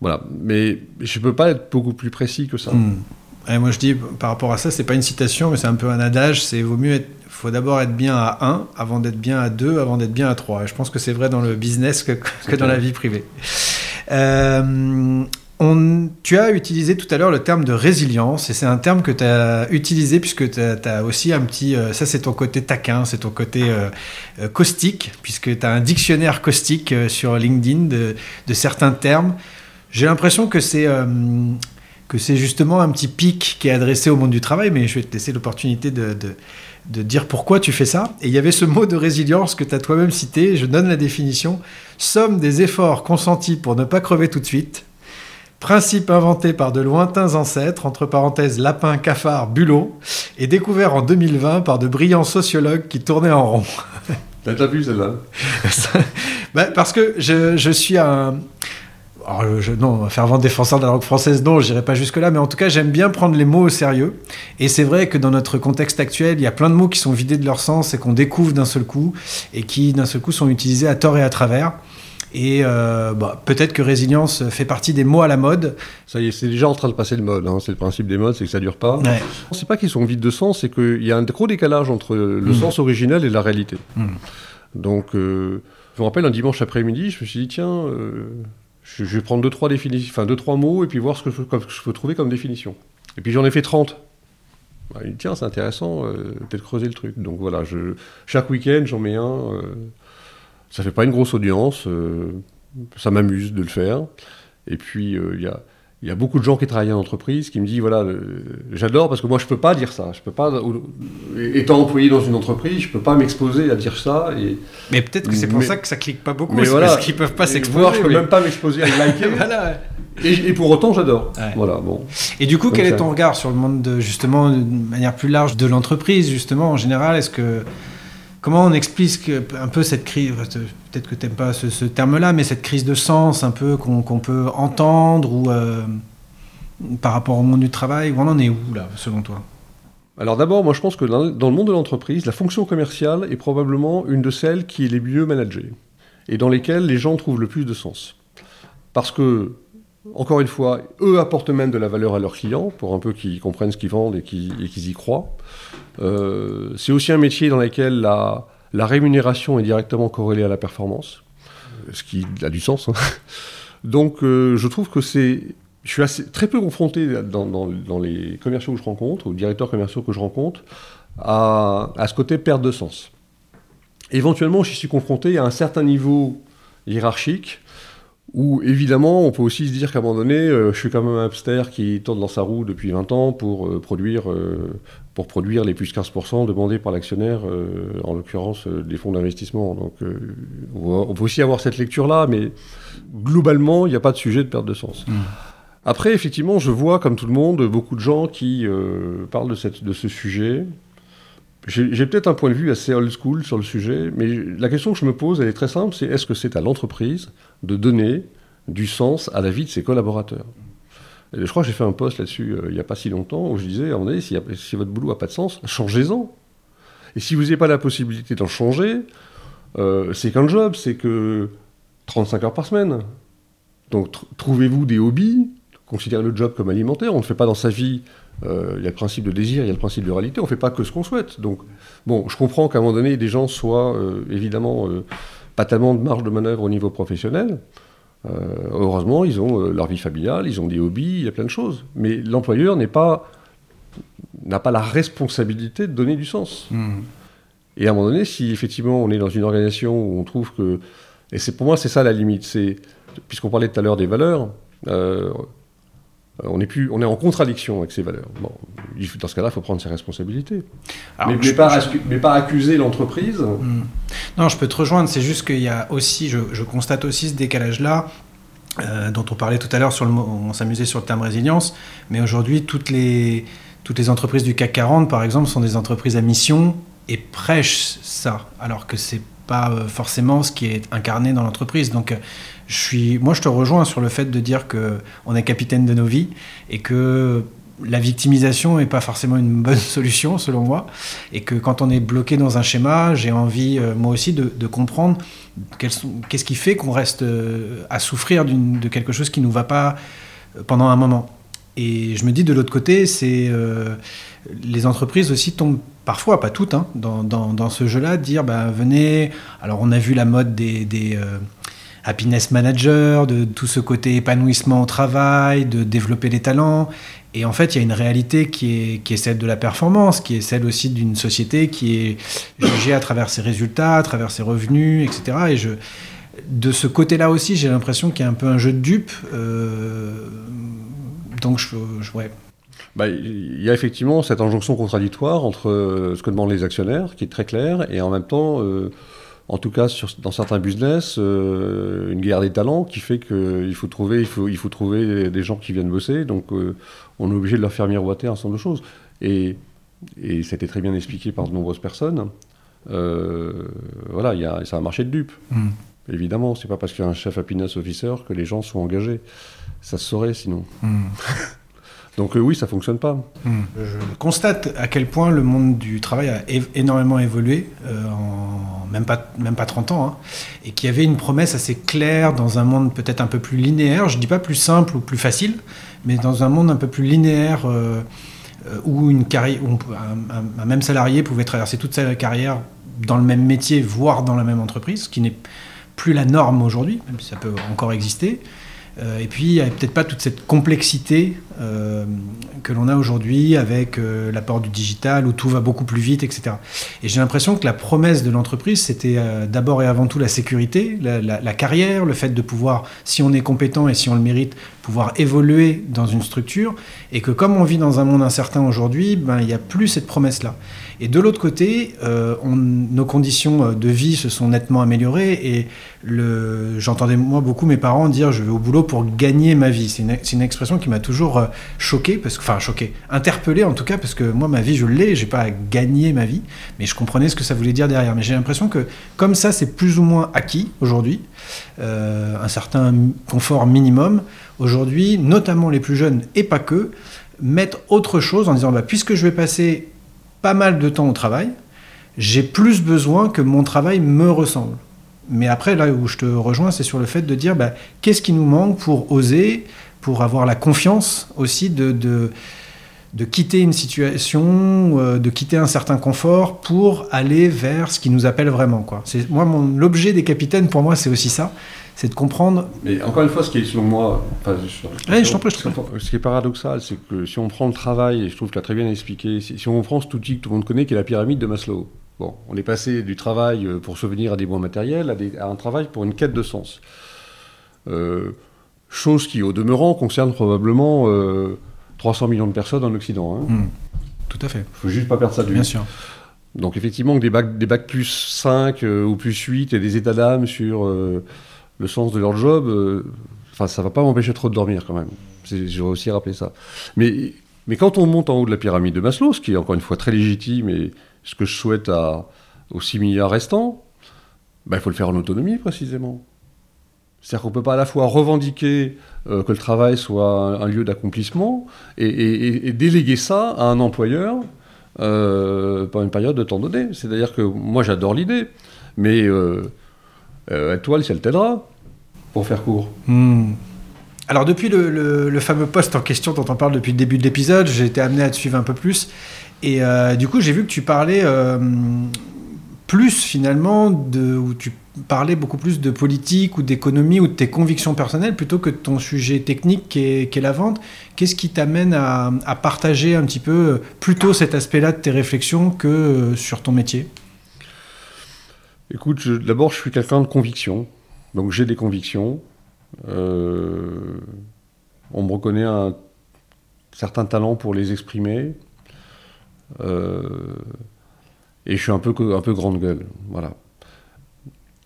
Voilà, mais je peux pas être beaucoup plus précis que ça. Hmm. Et moi je dis par rapport à ça, c'est pas une citation, mais c'est un peu un adage. C'est vaut mieux être, faut d'abord être bien à 1 avant d'être bien à 2, avant d'être bien à 3. Et je pense que c'est vrai dans le business que, que dans la vie privée. Euh, on, tu as utilisé tout à l'heure le terme de résilience, et c'est un terme que tu as utilisé puisque tu as, aussi un petit... euh, ça, c'est ton côté taquin, c'est ton côté euh, caustique, puisque tu as un dictionnaire caustique sur LinkedIn de, de certains termes. J'ai l'impression que c'est... que c'est justement un petit pic qui est adressé au monde du travail, mais je vais te laisser l'opportunité de, de, de dire pourquoi tu fais ça. Et il y avait ce mot de résilience que tu as toi-même cité, je donne la définition. Somme des efforts consentis pour ne pas crever tout de suite, Principe inventé par de lointains ancêtres, entre parenthèses lapins, cafards, bulots, et découvert en 2020 par de brillants sociologues qui tournaient en rond. T'as déjà vu celle-là? Bah, parce que je, je suis un. Alors, je, non, fervent défenseur de la langue française, non, je n'irai pas jusque-là, mais en tout cas, j'aime bien prendre les mots au sérieux. Et c'est vrai que dans notre contexte actuel, il y a plein de mots qui sont vidés de leur sens et qu'on découvre d'un seul coup, et qui d'un seul coup sont utilisés à tort et à travers. Et euh, bah, peut-être que résilience fait partie des mots à la mode. Ça y est, c'est déjà en train de passer le mode. hein. C'est le principe des modes, c'est que ça dure pas. Ouais. C'est pas qu'ils sont vides de sens, c'est qu'il y a un gros décalage entre le sens originel et la réalité. Mm. Donc, euh, je me rappelle un dimanche après-midi, je me suis dit, tiens, euh, je, vais prendre deux trois, définitions, enfin, deux, trois mots et puis voir ce que je, peux trouver comme définition. Et puis j'en ai fait 30. Bah, dit, tiens, c'est intéressant, euh, peut-être creuser le truc. Donc voilà, je, chaque week-end, j'en mets un. euh, ça fait pas une grosse audience, euh, ça m'amuse de le faire. Et puis, euh, il y a. Il y a beaucoup de gens qui travaillent en entreprise qui me disent voilà, j'adore parce que moi je peux pas dire ça. Je peux pas, étant employé dans une entreprise, je peux pas m'exposer à dire ça. Et, Mais peut-être que c'est pour Mais- ça que ça clique pas beaucoup, mais voilà. parce qu'ils peuvent pas s'exposer. voir, je peux même pas m'exposer à liker. Voilà. et, et pour autant, j'adore. Ouais. Voilà, bon. Et du coup, quel est ton regard sur le monde de justement d'une manière plus large de l'entreprise justement en général? Est-ce que comment on explique que- un peu cette crise Peut-être que t'aimes pas ce, terme-là, mais cette crise de sens un peu qu'on peut entendre ou euh, par rapport au monde du travail, on en est où là, selon toi? Alors d'abord, moi je pense que dans, dans le monde de l'entreprise, la fonction commerciale est probablement une de celles qui est les mieux managées et dans lesquelles les gens trouvent le plus de sens. Parce que, encore une fois, eux apportent même de la valeur à leurs clients pour un peu qu'ils comprennent ce qu'ils vendent et qu'ils y croient. Euh, c'est aussi un métier dans lequel la, rémunération est directement corrélée à la performance, ce qui a du sens. hein. Donc euh, je trouve que c'est je suis assez, très peu confronté dans les commerciaux que je rencontre, ou directeurs commerciaux que je rencontre, à, à ce côté perte de sens. Éventuellement, j'y suis confronté à un certain niveau hiérarchique, où évidemment, on peut aussi se dire qu'à un moment donné, euh, je suis quand même un hamster qui tourne dans sa roue depuis 20 ans pour, euh, produire, euh, pour produire les plus 15% demandés par l'actionnaire, en l'occurrence des fonds d'investissement. Donc on peut aussi avoir cette lecture-là, mais globalement, il n'y a pas de sujet de perte de sens. Après, effectivement, je vois, comme tout le monde, beaucoup de gens qui parlent de, cette, de ce sujet. J'ai peut-être un point de vue assez old school sur le sujet, mais la question que je me pose, elle est très simple, c'est est-ce que c'est à l'entreprise de donner du sens à la vie de ses collaborateurs? Je crois que j'ai fait un post là-dessus euh, il n'y a pas si longtemps, où je disais, à un si, votre boulot n'a pas de sens, changez-en. Et si vous n'avez pas la possibilité d'en changer, euh, c'est qu'un job, c'est que 35 heures par semaine. Donc tr- trouvez-vous des hobbies, considérez le job comme alimentaire. On ne fait pas dans sa vie, euh, il y a le principe de désir, il y a le principe de réalité, on ne fait pas que ce qu'on souhaite. Donc, bon, je comprends qu'à un moment donné, des gens soient euh, évidemment euh, pas tellement de marge de manœuvre au niveau professionnel. Heureusement, ils ont leur vie familiale, ils ont des hobbies, il y a plein de choses. Mais l'employeur n'est pas n'a pas la responsabilité de donner du sens. Et à un moment donné, si effectivement on est dans une organisation où on trouve que, et c'est pour moi c'est ça la limite, c'est puisqu'on parlait tout à l'heure des valeurs, euh, on est plus, on est en contradiction avec ces valeurs. Bon, il faut- dans ce cas-là, il faut prendre ses responsabilités, Alors, mais, pas, ascu- mais pas accuser l'entreprise. Non, je peux te rejoindre. C'est juste qu'il y a aussi, je, je constate aussi ce décalage-là. euh, dont on parlait tout à l'heure, sur le mot- on s'amusait sur le terme résilience, mais aujourd'hui, toutes les, toutes les entreprises du CAC 40, par exemple, sont des entreprises à mission et prêchent ça, alors que c'est pas euh, forcément ce qui est incarné dans l'entreprise. Donc, euh, je suis, moi, je te rejoins sur le fait de dire que on est capitaine de nos vies et que la victimisation n'est pas forcément une bonne solution, selon moi, et que quand on est bloqué dans un schéma, j'ai envie, euh, moi aussi, de, comprendre qu'est-ce qui fait qu'on reste à souffrir de quelque chose qui ne nous va pas pendant un moment. Et je me dis de l'autre côté, c'est les entreprises aussi tombent parfois, pas toutes, hein, dans, dans, ce jeu-là, dire bah, venez. Alors on a vu la mode des, des euh, happiness managers, de tout ce côté épanouissement au travail, de développer les talents. Et en fait, il y a une réalité qui est, qui est celle de la performance, qui est celle aussi d'une société qui est jugée à travers ses résultats, à travers ses revenus, etc. Et je, de ce côté-là aussi, j'ai l'impression qu'il y a un peu un jeu de dupes. Euh, donc, je, je ouais. Bah, il y a effectivement cette injonction contradictoire entre euh, ce que demandent les actionnaires, qui est très clair, et en même temps, euh, en tout cas sur, dans certains business, euh, une guerre des talents qui fait qu'il faut trouver, il faut, il faut trouver des gens qui viennent bosser. Donc, euh, on est obligé de leur faire miroiter un certain nombre de choses. Et, et ça a été très bien expliqué par de nombreuses personnes. Voilà, il y a, c'est un marché de dupes. Mm. Évidemment, c'est pas parce qu'il y a un chef happiness officer que les gens sont engagés. Ça se saurait sinon. Mm. Donc euh, oui, ça fonctionne pas. Mm. Je constate à quel point le monde du travail a énormément évolué, euh, en même pas, même pas 30 ans, hein, et qu'il y avait une promesse assez claire dans un monde peut-être un peu plus linéaire, je dis pas plus simple ou plus facile, mais dans un monde un peu plus linéaire euh, où, une carrière, un- un même salarié pouvait traverser toute sa carrière dans le même métier, voire dans la même entreprise, ce qui n'est plus la norme aujourd'hui, même si ça peut encore exister. Euh, et puis, il n'y avait peut-être pas toute cette complexité euh, que l'on a aujourd'hui avec euh, l'apport du digital où tout va beaucoup plus vite, etc. Et j'ai l'impression que la promesse de l'entreprise, c'était d'abord et avant tout la sécurité, la carrière, le fait de pouvoir, si on est compétent et si on le mérite, pouvoir évoluer dans une structure. Et que comme on vit dans un monde incertain aujourd'hui, ben, il n'y a plus cette promesse-là. Et de l'autre côté, euh, nos conditions euh, de vie se sont nettement améliorées et j'entendais moi beaucoup mes parents dire je vais au boulot pour gagner ma vie. C'est une, expression qui m'a toujours euh, choqué, parce que, enfin choqué, interpellé en tout cas, parce que moi ma vie je l'ai, j'ai pas à gagner ma vie, mais je comprenais ce que ça voulait dire derrière. Mais j'ai l'impression que comme ça c'est plus ou moins acquis aujourd'hui, un certain confort minimum, aujourd'hui, notamment les plus jeunes et pas que, mettent autre chose en disant bah, puisque je vais passer pas mal de temps au travail, j'ai plus besoin que mon travail me ressemble. Mais après, là où je te rejoins, c'est sur le fait de dire bah, qu'est-ce qui nous manque pour oser, pour avoir la confiance aussi de, de, de quitter une situation, euh, de quitter un certain confort pour aller vers ce qui nous appelle vraiment. Quoi. Moi, l'objet des capitaines, pour moi, c'est aussi ça c'est de comprendre. Mais encore une fois, ce qui est selon moi. Enfin, je, Ouais, je prie, je Ce qui est paradoxal, c'est que si on prend le travail, et je trouve que tu as très bien expliqué, si, si on prend cet outil que tout le monde connaît, qui est la pyramide de Maslow. Bon, on est passé du travail euh, pour souvenir à des besoins matériels à, des- à un travail pour une quête de sens. Euh, chose qui, au demeurant, concerne probablement euh, 300 millions de personnes en Occident. Il Hmm, tout à fait. faut juste pas perdre ça de vue. Bien sûr. Donc effectivement, que des bacs, des bacs plus 5 euh, ou plus 8 et des états d'âme sur euh, le sens de leur job, euh, enfin ça va pas m'empêcher trop de dormir quand même. Vais aussi rappeler ça. Mais, quand on monte en haut de la pyramide de Maslow, ce qui est encore une fois très légitime et ce que je souhaite aux 6 milliards restants, ben, il faut le faire en autonomie précisément. C'est-à-dire qu'on ne peut pas à la fois revendiquer euh, que le travail soit un, lieu d'accomplissement et, déléguer ça à un employeur euh, pendant une période de temps donné. C'est-à-dire que moi j'adore l'idée, mais euh, euh, étoile si elle t'aidera, pour faire court. Hmm. Alors depuis le, le- le fameux poste en question dont on parle depuis le début de l'épisode, j'ai été amené à te suivre un peu plus. Et euh, du coup, j'ai vu que tu parlais euh, plus finalement, de, où tu parlais beaucoup plus de politique ou d'économie ou de tes convictions personnelles plutôt que de ton sujet technique qui est, qui est la vente. Qu'est-ce qui t'amène à, à partager un petit peu euh, plutôt cet aspect-là de tes réflexions que euh, sur ton métier? Écoute, d'abord je suis quelqu'un de conviction, donc j'ai des convictions. Euh, on me reconnaît un certain talent pour les exprimer. Euh, et je suis un peu, un peu grande gueule. Voilà.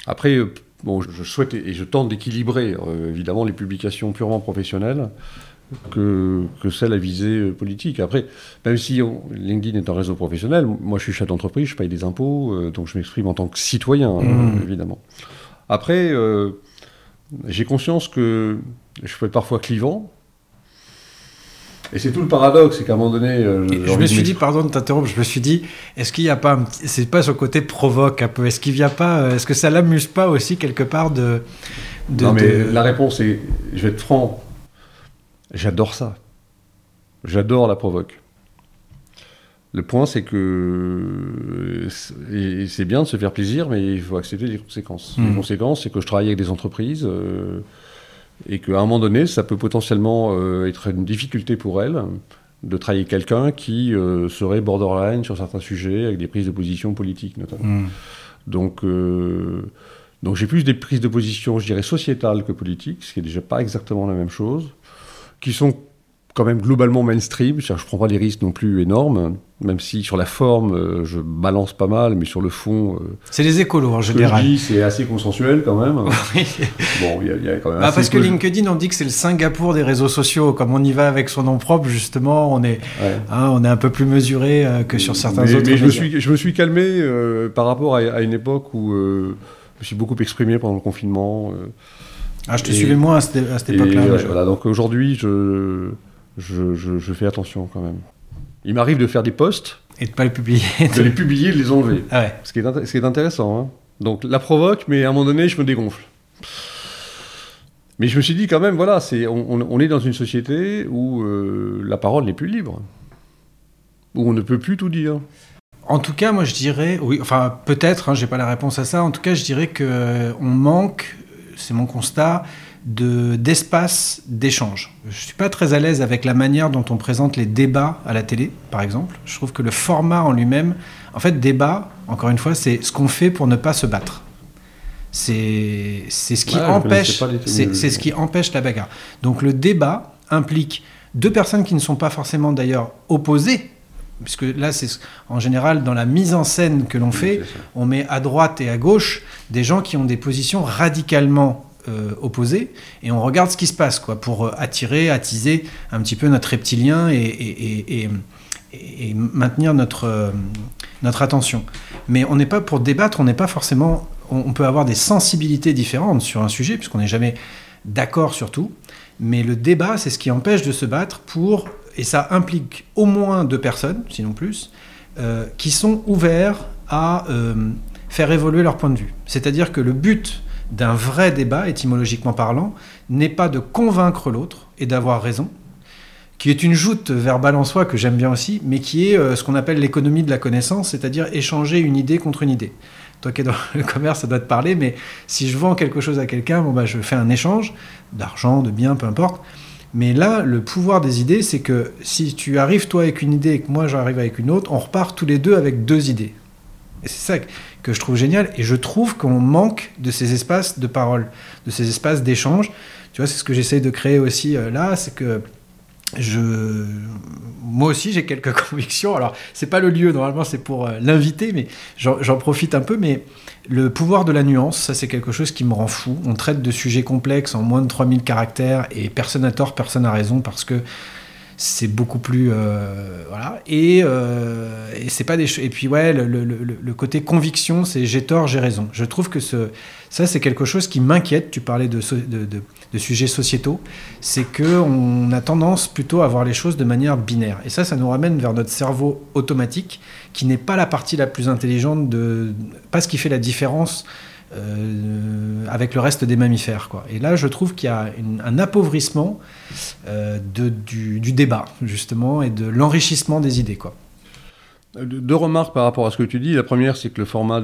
Après, bon, je je souhaite et je tente d'équilibrer euh, évidemment les publications purement professionnelles que, que celles à visée euh, politique. Après, même si on- LinkedIn est un réseau professionnel, moi je suis chef d'entreprise, je paye des impôts, euh, donc je m'exprime en tant que citoyen, euh, Mmh. évidemment. Après, euh, j'ai conscience que je peux être parfois clivant. Et c'est tout le paradoxe, c'est qu'à un moment donné... je me suis dit, pardon de t'interrompre, je me suis dit, est-ce qu'il n'y a pas, c'est pas ce côté provoque un peu, est-ce qu'il vient pas, est-ce que ça l'amuse pas aussi quelque part de, de, non, mais de- la réponse est, je vais être franc, j'adore ça. J'adore la provoque. Le point, c'est que et c'est bien de se faire plaisir, mais il faut accepter les conséquences. Mhm. Les conséquences, c'est que je travaille avec des entreprises euh, et qu'à un moment donné, ça peut potentiellement euh, être une difficulté pour elles de travailler quelqu'un qui euh, serait borderline sur certains sujets, avec des prises de position politiques notamment. Hmm. Donc, euh, donc j'ai plus des prises de position, je dirais, sociétales que politiques, ce qui est déjà pas exactement la même chose, qui sont quand même globalement mainstream, je prends pas des risques non plus énormes, même si sur la forme, euh, je balance pas mal, mais sur le fond, euh, C'est les écolos en ce que je général. dis, c'est assez consensuel quand même. Oui. bon, il y, a- il y a quand même Bah, parce que LinkedIn, on dit que c'est le Singapour des réseaux sociaux. Comme on y va avec son nom propre, justement, on est, Ouais. hein, on est un peu plus mesuré euh, que sur certains mais, autres. mais je, me suis, je me suis calmé euh, par rapport à, à une époque où euh, je me suis beaucoup exprimé pendant le confinement. euh, Ah, je te et- suivais moins à cette, à cette Et époque-là. ouais, moi, je- voilà, donc aujourd'hui, je, je, je- fais attention quand même. Il m'arrive de faire des posts, Et de pas le publier. de les publier, de les enlever. ah ouais. Ce qui est, ce qui est intéressant. hein. Donc la provoque, mais à un moment donné, je me dégonfle. Mais je me suis dit quand même, voilà, c'est, on, on- on est dans une société où euh, la parole n'est plus libre. Où on ne peut plus tout dire. En tout cas, moi je dirais, oui, enfin peut-être, hein, j'ai pas la réponse à ça. En tout cas, je dirais que euh, on manque, c'est mon constat, de d'espace d'échange. Je suis pas très à l'aise avec la manière dont on présente les débats à la télé, par exemple. Je trouve que le format en lui-même, en fait, débat, encore une fois, c'est ce qu'on fait pour ne pas se battre. C'est c'est ce qui Ouais, empêche, c'est ce qui empêche la bagarre. Donc le débat implique deux personnes qui ne sont pas forcément d'ailleurs opposées, puisque là c'est ce- en général dans la mise en scène que l'on fait, on met à droite et à gauche des gens qui ont des positions radicalement euh, opposées et on regarde ce qui se passe quoi pour euh, attirer, attiser un petit peu notre reptilien et, et- et- et- et- et maintenir notre, euh, notre attention. Mais on n'est pas pour débattre, on n'est pas forcément. On, on peut avoir des sensibilités différentes sur un sujet puisqu'on n'est jamais d'accord sur tout. Mais le débat, c'est ce qui empêche de se battre pour, et ça implique au moins deux personnes, sinon plus, euh, qui sont ouverts à euh, faire évoluer leur point de vue. C'est-à-dire que le but d'un vrai débat, étymologiquement parlant, n'est pas de convaincre l'autre et d'avoir raison, qui est une joute verbale en soi que j'aime bien aussi, mais qui est euh, ce qu'on appelle l'économie de la connaissance, c'est-à-dire échanger une idée contre une idée. Toi qui es dans le commerce, ça doit te parler, mais si je vends quelque chose à quelqu'un, bon bah je fais un échange d'argent, de biens, peu importe. Mais là, le pouvoir des idées, c'est que si tu arrives toi avec une idée et que moi j'arrive avec une autre, on repart tous les deux avec deux idées. Et c'est ça que je trouve génial. Et je trouve qu'on manque de ces espaces de parole, de ces espaces d'échange. Tu vois, c'est ce que j'essaye de créer aussi euh, là, c'est que je, moi aussi, j'ai quelques convictions. Alors, c'est pas le lieu, normalement, c'est pour euh, l'inviter, mais j'en profite un peu. Mais le pouvoir de la nuance, ça, c'est quelque chose qui me rend fou. On traite de sujets complexes en moins de 3000 caractères et personne n'a tort, personne n'a raison parce que c'est beaucoup plus euh, voilà. Et, euh, et c'est pas des et puis ouais le, le- le- côté conviction c'est j'ai tort j'ai raison. Je trouve que ce ça c'est quelque chose qui m'inquiète. Tu parlais de, de, de- de sujets sociétaux. C'est que on a tendance plutôt à voir les choses de manière binaire. Et ça ça nous ramène vers notre cerveau automatique qui n'est pas la partie la plus intelligente de pas ce qui fait la différence euh, avec le reste des mammifères quoi et là je trouve qu'il y a un appauvrissement euh, du, débat, justement, et de l'enrichissement des idées. Quoi. Euh, Deux remarques par rapport à ce que tu dis. La première, c'est que le format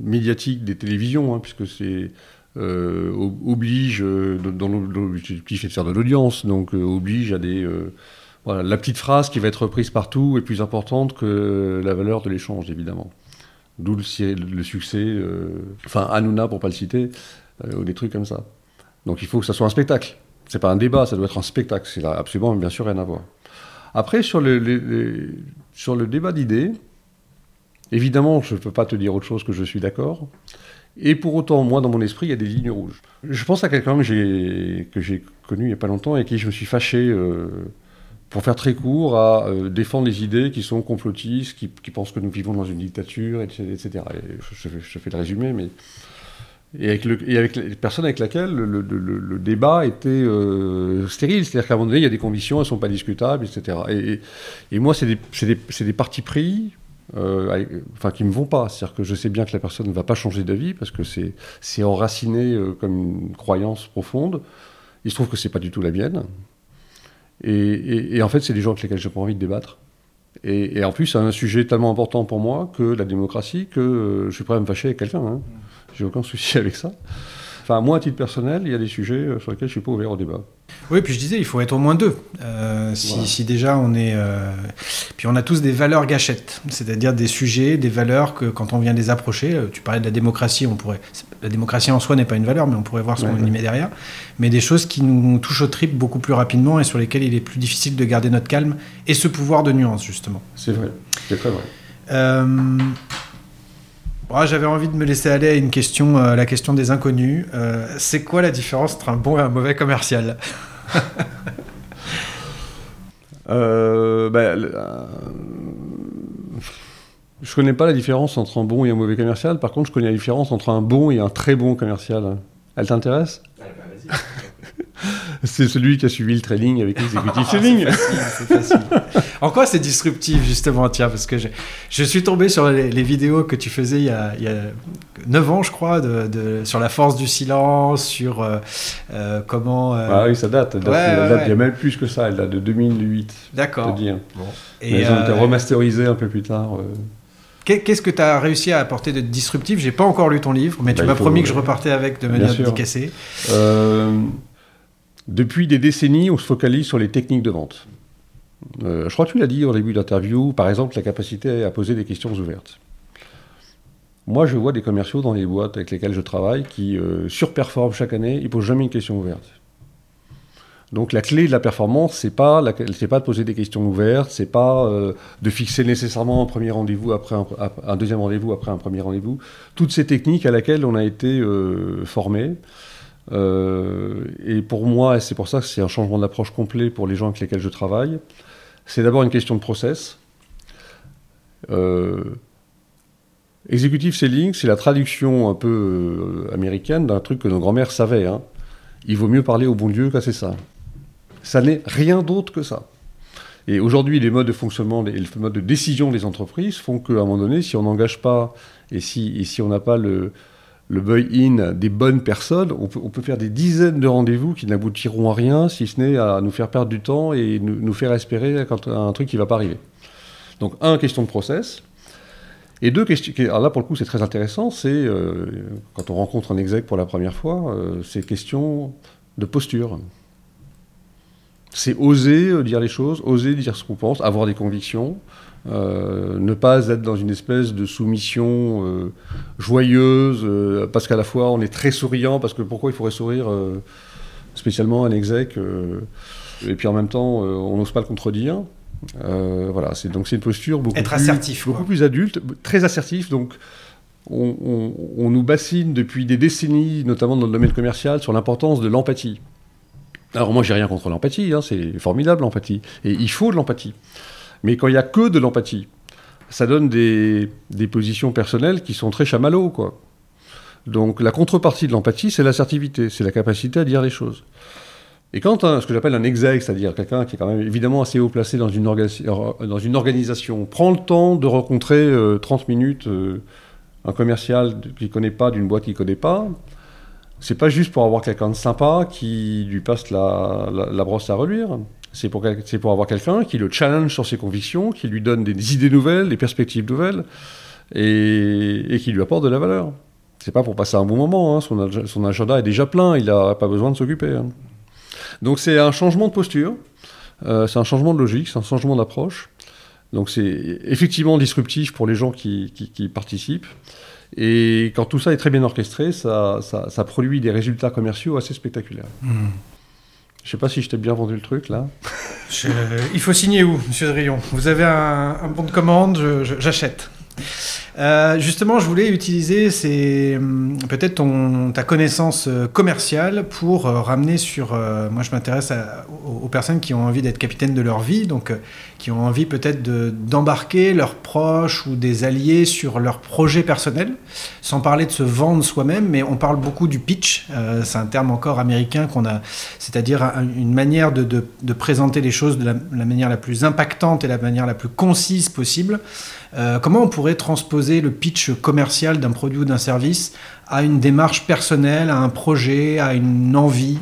médiatique des télévisions, hein, puisque c'est euh, ob- oblige, dans l'o- l'objectif est de faire de l'audience, donc oblige à des... la petite phrase qui va être reprise partout est plus importante que la valeur de l'échange, évidemment. D'où le, le succès, euh, enfin Hanouna pour pas le citer, euh, ou des trucs comme ça. Donc il faut que ça soit un spectacle. C'est pas un débat, ça doit être un spectacle. C'est absolument, bien sûr, rien à voir. Après, sur le, sur le débat d'idées, évidemment, je ne peux pas te dire autre chose que je suis d'accord. Et pour autant, moi, dans mon esprit, il y a des lignes rouges. Je pense à quelqu'un que j'ai, connu il n'y a pas longtemps et qui je me suis fâché, euh, pour faire très court, à euh, défendre les idées qui sont complotistes, qui, pensent que nous vivons dans une dictature, etc. Et je, je- fais le résumé, mais... Et avec, les personnes avec lesquelles le, débat était euh, stérile. C'est-à-dire qu'à un moment donné, il y a des conditions, elles ne sont pas discutables, etc. Et, moi, c'est des, partis pris euh, enfin, qui ne me vont pas. C'est-à-dire que je sais bien que la personne ne va pas changer d'avis parce que c'est enraciné comme une croyance profonde. Il se trouve que c'est pas du tout la mienne. Et, en fait, c'est des gens avec lesquels j'ai pas envie de débattre. Et, et en plus, c'est un sujet tellement important pour moi que la démocratie que euh, je suis prêt à me fâcher avec quelqu'un. Hein. J'ai aucun souci avec ça. Enfin, moi, à titre personnel, il y a des sujets euh, sur lesquels je suis pas ouvert au débat. Oui, puis je disais, il faut être au moins deux. Euh, si, Voilà. si déjà on est. euh, Puis on a tous des valeurs gâchettes, c'est-à-dire des sujets, des valeurs que quand on vient les approcher, tu parlais de la démocratie, on pourrait. La démocratie en soi n'est pas une valeur, mais on pourrait voir ce Ouais, qu'on ouais. y met derrière. Mais des choses qui nous touchent au trip beaucoup plus rapidement et sur lesquelles il est plus difficile de garder notre calme et ce pouvoir de nuance, justement. C'est vrai. C'est très vrai. Euh, J'avais envie de me laisser aller à une question, euh, la question des inconnus. Euh, c'est quoi la différence entre un bon et un mauvais commercial? Euh, bah, euh, je connais pas la différence entre un bon et un mauvais commercial. Par contre, je connais la différence entre un bon et un très bon commercial. Elle t'intéresse? C'est celui qui a suivi le training avec l'exécutif selling. C'est facile. En quoi c'est disruptif, justement, tiens, parce que je, je suis tombé sur les, les vidéos que tu faisais il y a, il y a 9 ans, je crois, de, de- sur la force du silence, sur euh, euh, comment... euh, Ah oui, ça date. Elle date, Ouais, elle ouais, date ouais. il y a même plus que ça. Elle date de 2008. Je D'accord. dire. Et, Mais elles ont été euh, remasterisées un peu plus tard. qu'est- Qu'est-ce que tu as réussi à apporter de disruptif? J'ai pas encore lu ton livre, mais tu Bah, il m'as promis que je repartais avec de manière dédicacée. Euh, depuis des décennies, on se focalise sur les techniques de vente. Euh, je crois que tu l'as dit au début de l'interview, par exemple la capacité à poser des questions ouvertes. Moi, je vois des commerciaux dans les boîtes avec lesquelles je travaille qui euh, surperforment chaque année, ils posent jamais une question ouverte. Donc la clé de la performance, c'est pas pas de poser des questions ouvertes, c'est pas euh, de fixer nécessairement un premier rendez-vous après un, un deuxième rendez-vous après un premier rendez-vous. Toutes ces techniques à laquelle on a été formé. Euh, et pour moi, et c'est pour ça que c'est un changement d'approche complet pour les gens avec lesquels je travaille, c'est d'abord une question de process. Euh, executive selling, c'est la traduction un peu euh, américaine d'un truc que nos grands-mères savaient. hein. Il vaut mieux parler au bon Dieu qu'à ses saints. Ça n'est rien d'autre que ça. Et aujourd'hui, les modes de fonctionnement, les, les modes de décision des entreprises font qu'à un moment donné, si on n'engage pas et et si on n'a pas le, le buy-in des bonnes personnes, on peut, faire des dizaines de rendez-vous qui n'aboutiront à rien, si ce n'est à nous faire perdre du temps et nous, faire espérer quand un truc qui ne va pas arriver. Donc, un, question de process. Et deux, question, alors là, pour le coup, c'est très intéressant, c'est euh, quand on rencontre un exec pour la première fois, euh, c'est question de posture. C'est oser euh, dire les choses, oser dire ce qu'on pense, avoir des convictions, euh, ne pas être dans une espèce de soumission euh, joyeuse, euh, parce qu'à la fois on est très souriant, parce que pourquoi il faudrait sourire spécialement à un exec, euh, et puis en même temps on n'ose pas le contredire. Voilà, c'est donc c'est une posture beaucoup Être plus, assertif, beaucoup quoi. plus adulte, très assertif. Donc on, on- on nous bassine depuis des décennies, notamment dans le domaine commercial, sur l'importance de l'empathie. Alors moi, j'ai rien contre l'empathie, hein, c'est formidable l'empathie, et il faut de l'empathie. Mais quand il y a que de l'empathie, ça donne des, des positions personnelles qui sont très chamallows, quoi. Donc la contrepartie de l'empathie, c'est l'assertivité, c'est la capacité à dire les choses. Et quand un- ce que j'appelle un exec, c'est-à-dire quelqu'un qui est quand même évidemment assez haut placé dans une, organisation, prend le temps de rencontrer euh, 30 minutes euh, un commercial qui ne connaît pas d'une boîte qu'il ne connaît pas, c'est pas juste pour avoir quelqu'un de sympa qui lui passe la, la- la brosse à reluire. C'est pour, avoir quelqu'un qui le challenge sur ses convictions, qui lui donne des idées nouvelles, des perspectives nouvelles, et, qui lui apporte de la valeur. C'est pas pour passer un bon moment, hein. son, ag- son agenda est déjà plein, il n'a pas besoin de s'occuper. hein. Donc c'est un changement de posture, euh, c'est un changement de logique, c'est un changement d'approche. Donc c'est effectivement disruptif pour les gens qui, participent. Et quand tout ça est très bien orchestré, ça, produit des résultats commerciaux assez spectaculaires. Hmm. Je sais pas si je t'ai bien vendu le truc là. Il faut signer où, monsieur Drion Vous avez un, bon de commande, j'achète. Euh, justement, je voulais utiliser hum, peut-être ta connaissance euh, commerciale pour euh, ramener sur. moi, je m'intéresse aux, aux personnes qui ont envie d'être capitaines de leur vie, donc qui ont envie peut-être de- d'embarquer leurs proches ou des alliés sur leurs projets personnels, sans parler de se vendre soi-même, mais on parle beaucoup du pitch. euh, C'est un terme encore américain qu'on a, c'est-à-dire un- une manière de, présenter les choses de la, la manière la plus impactante et la manière la plus concise possible. Euh, comment on pourrait transposer le pitch commercial d'un produit ou d'un service à une démarche personnelle, à un projet, à une envie?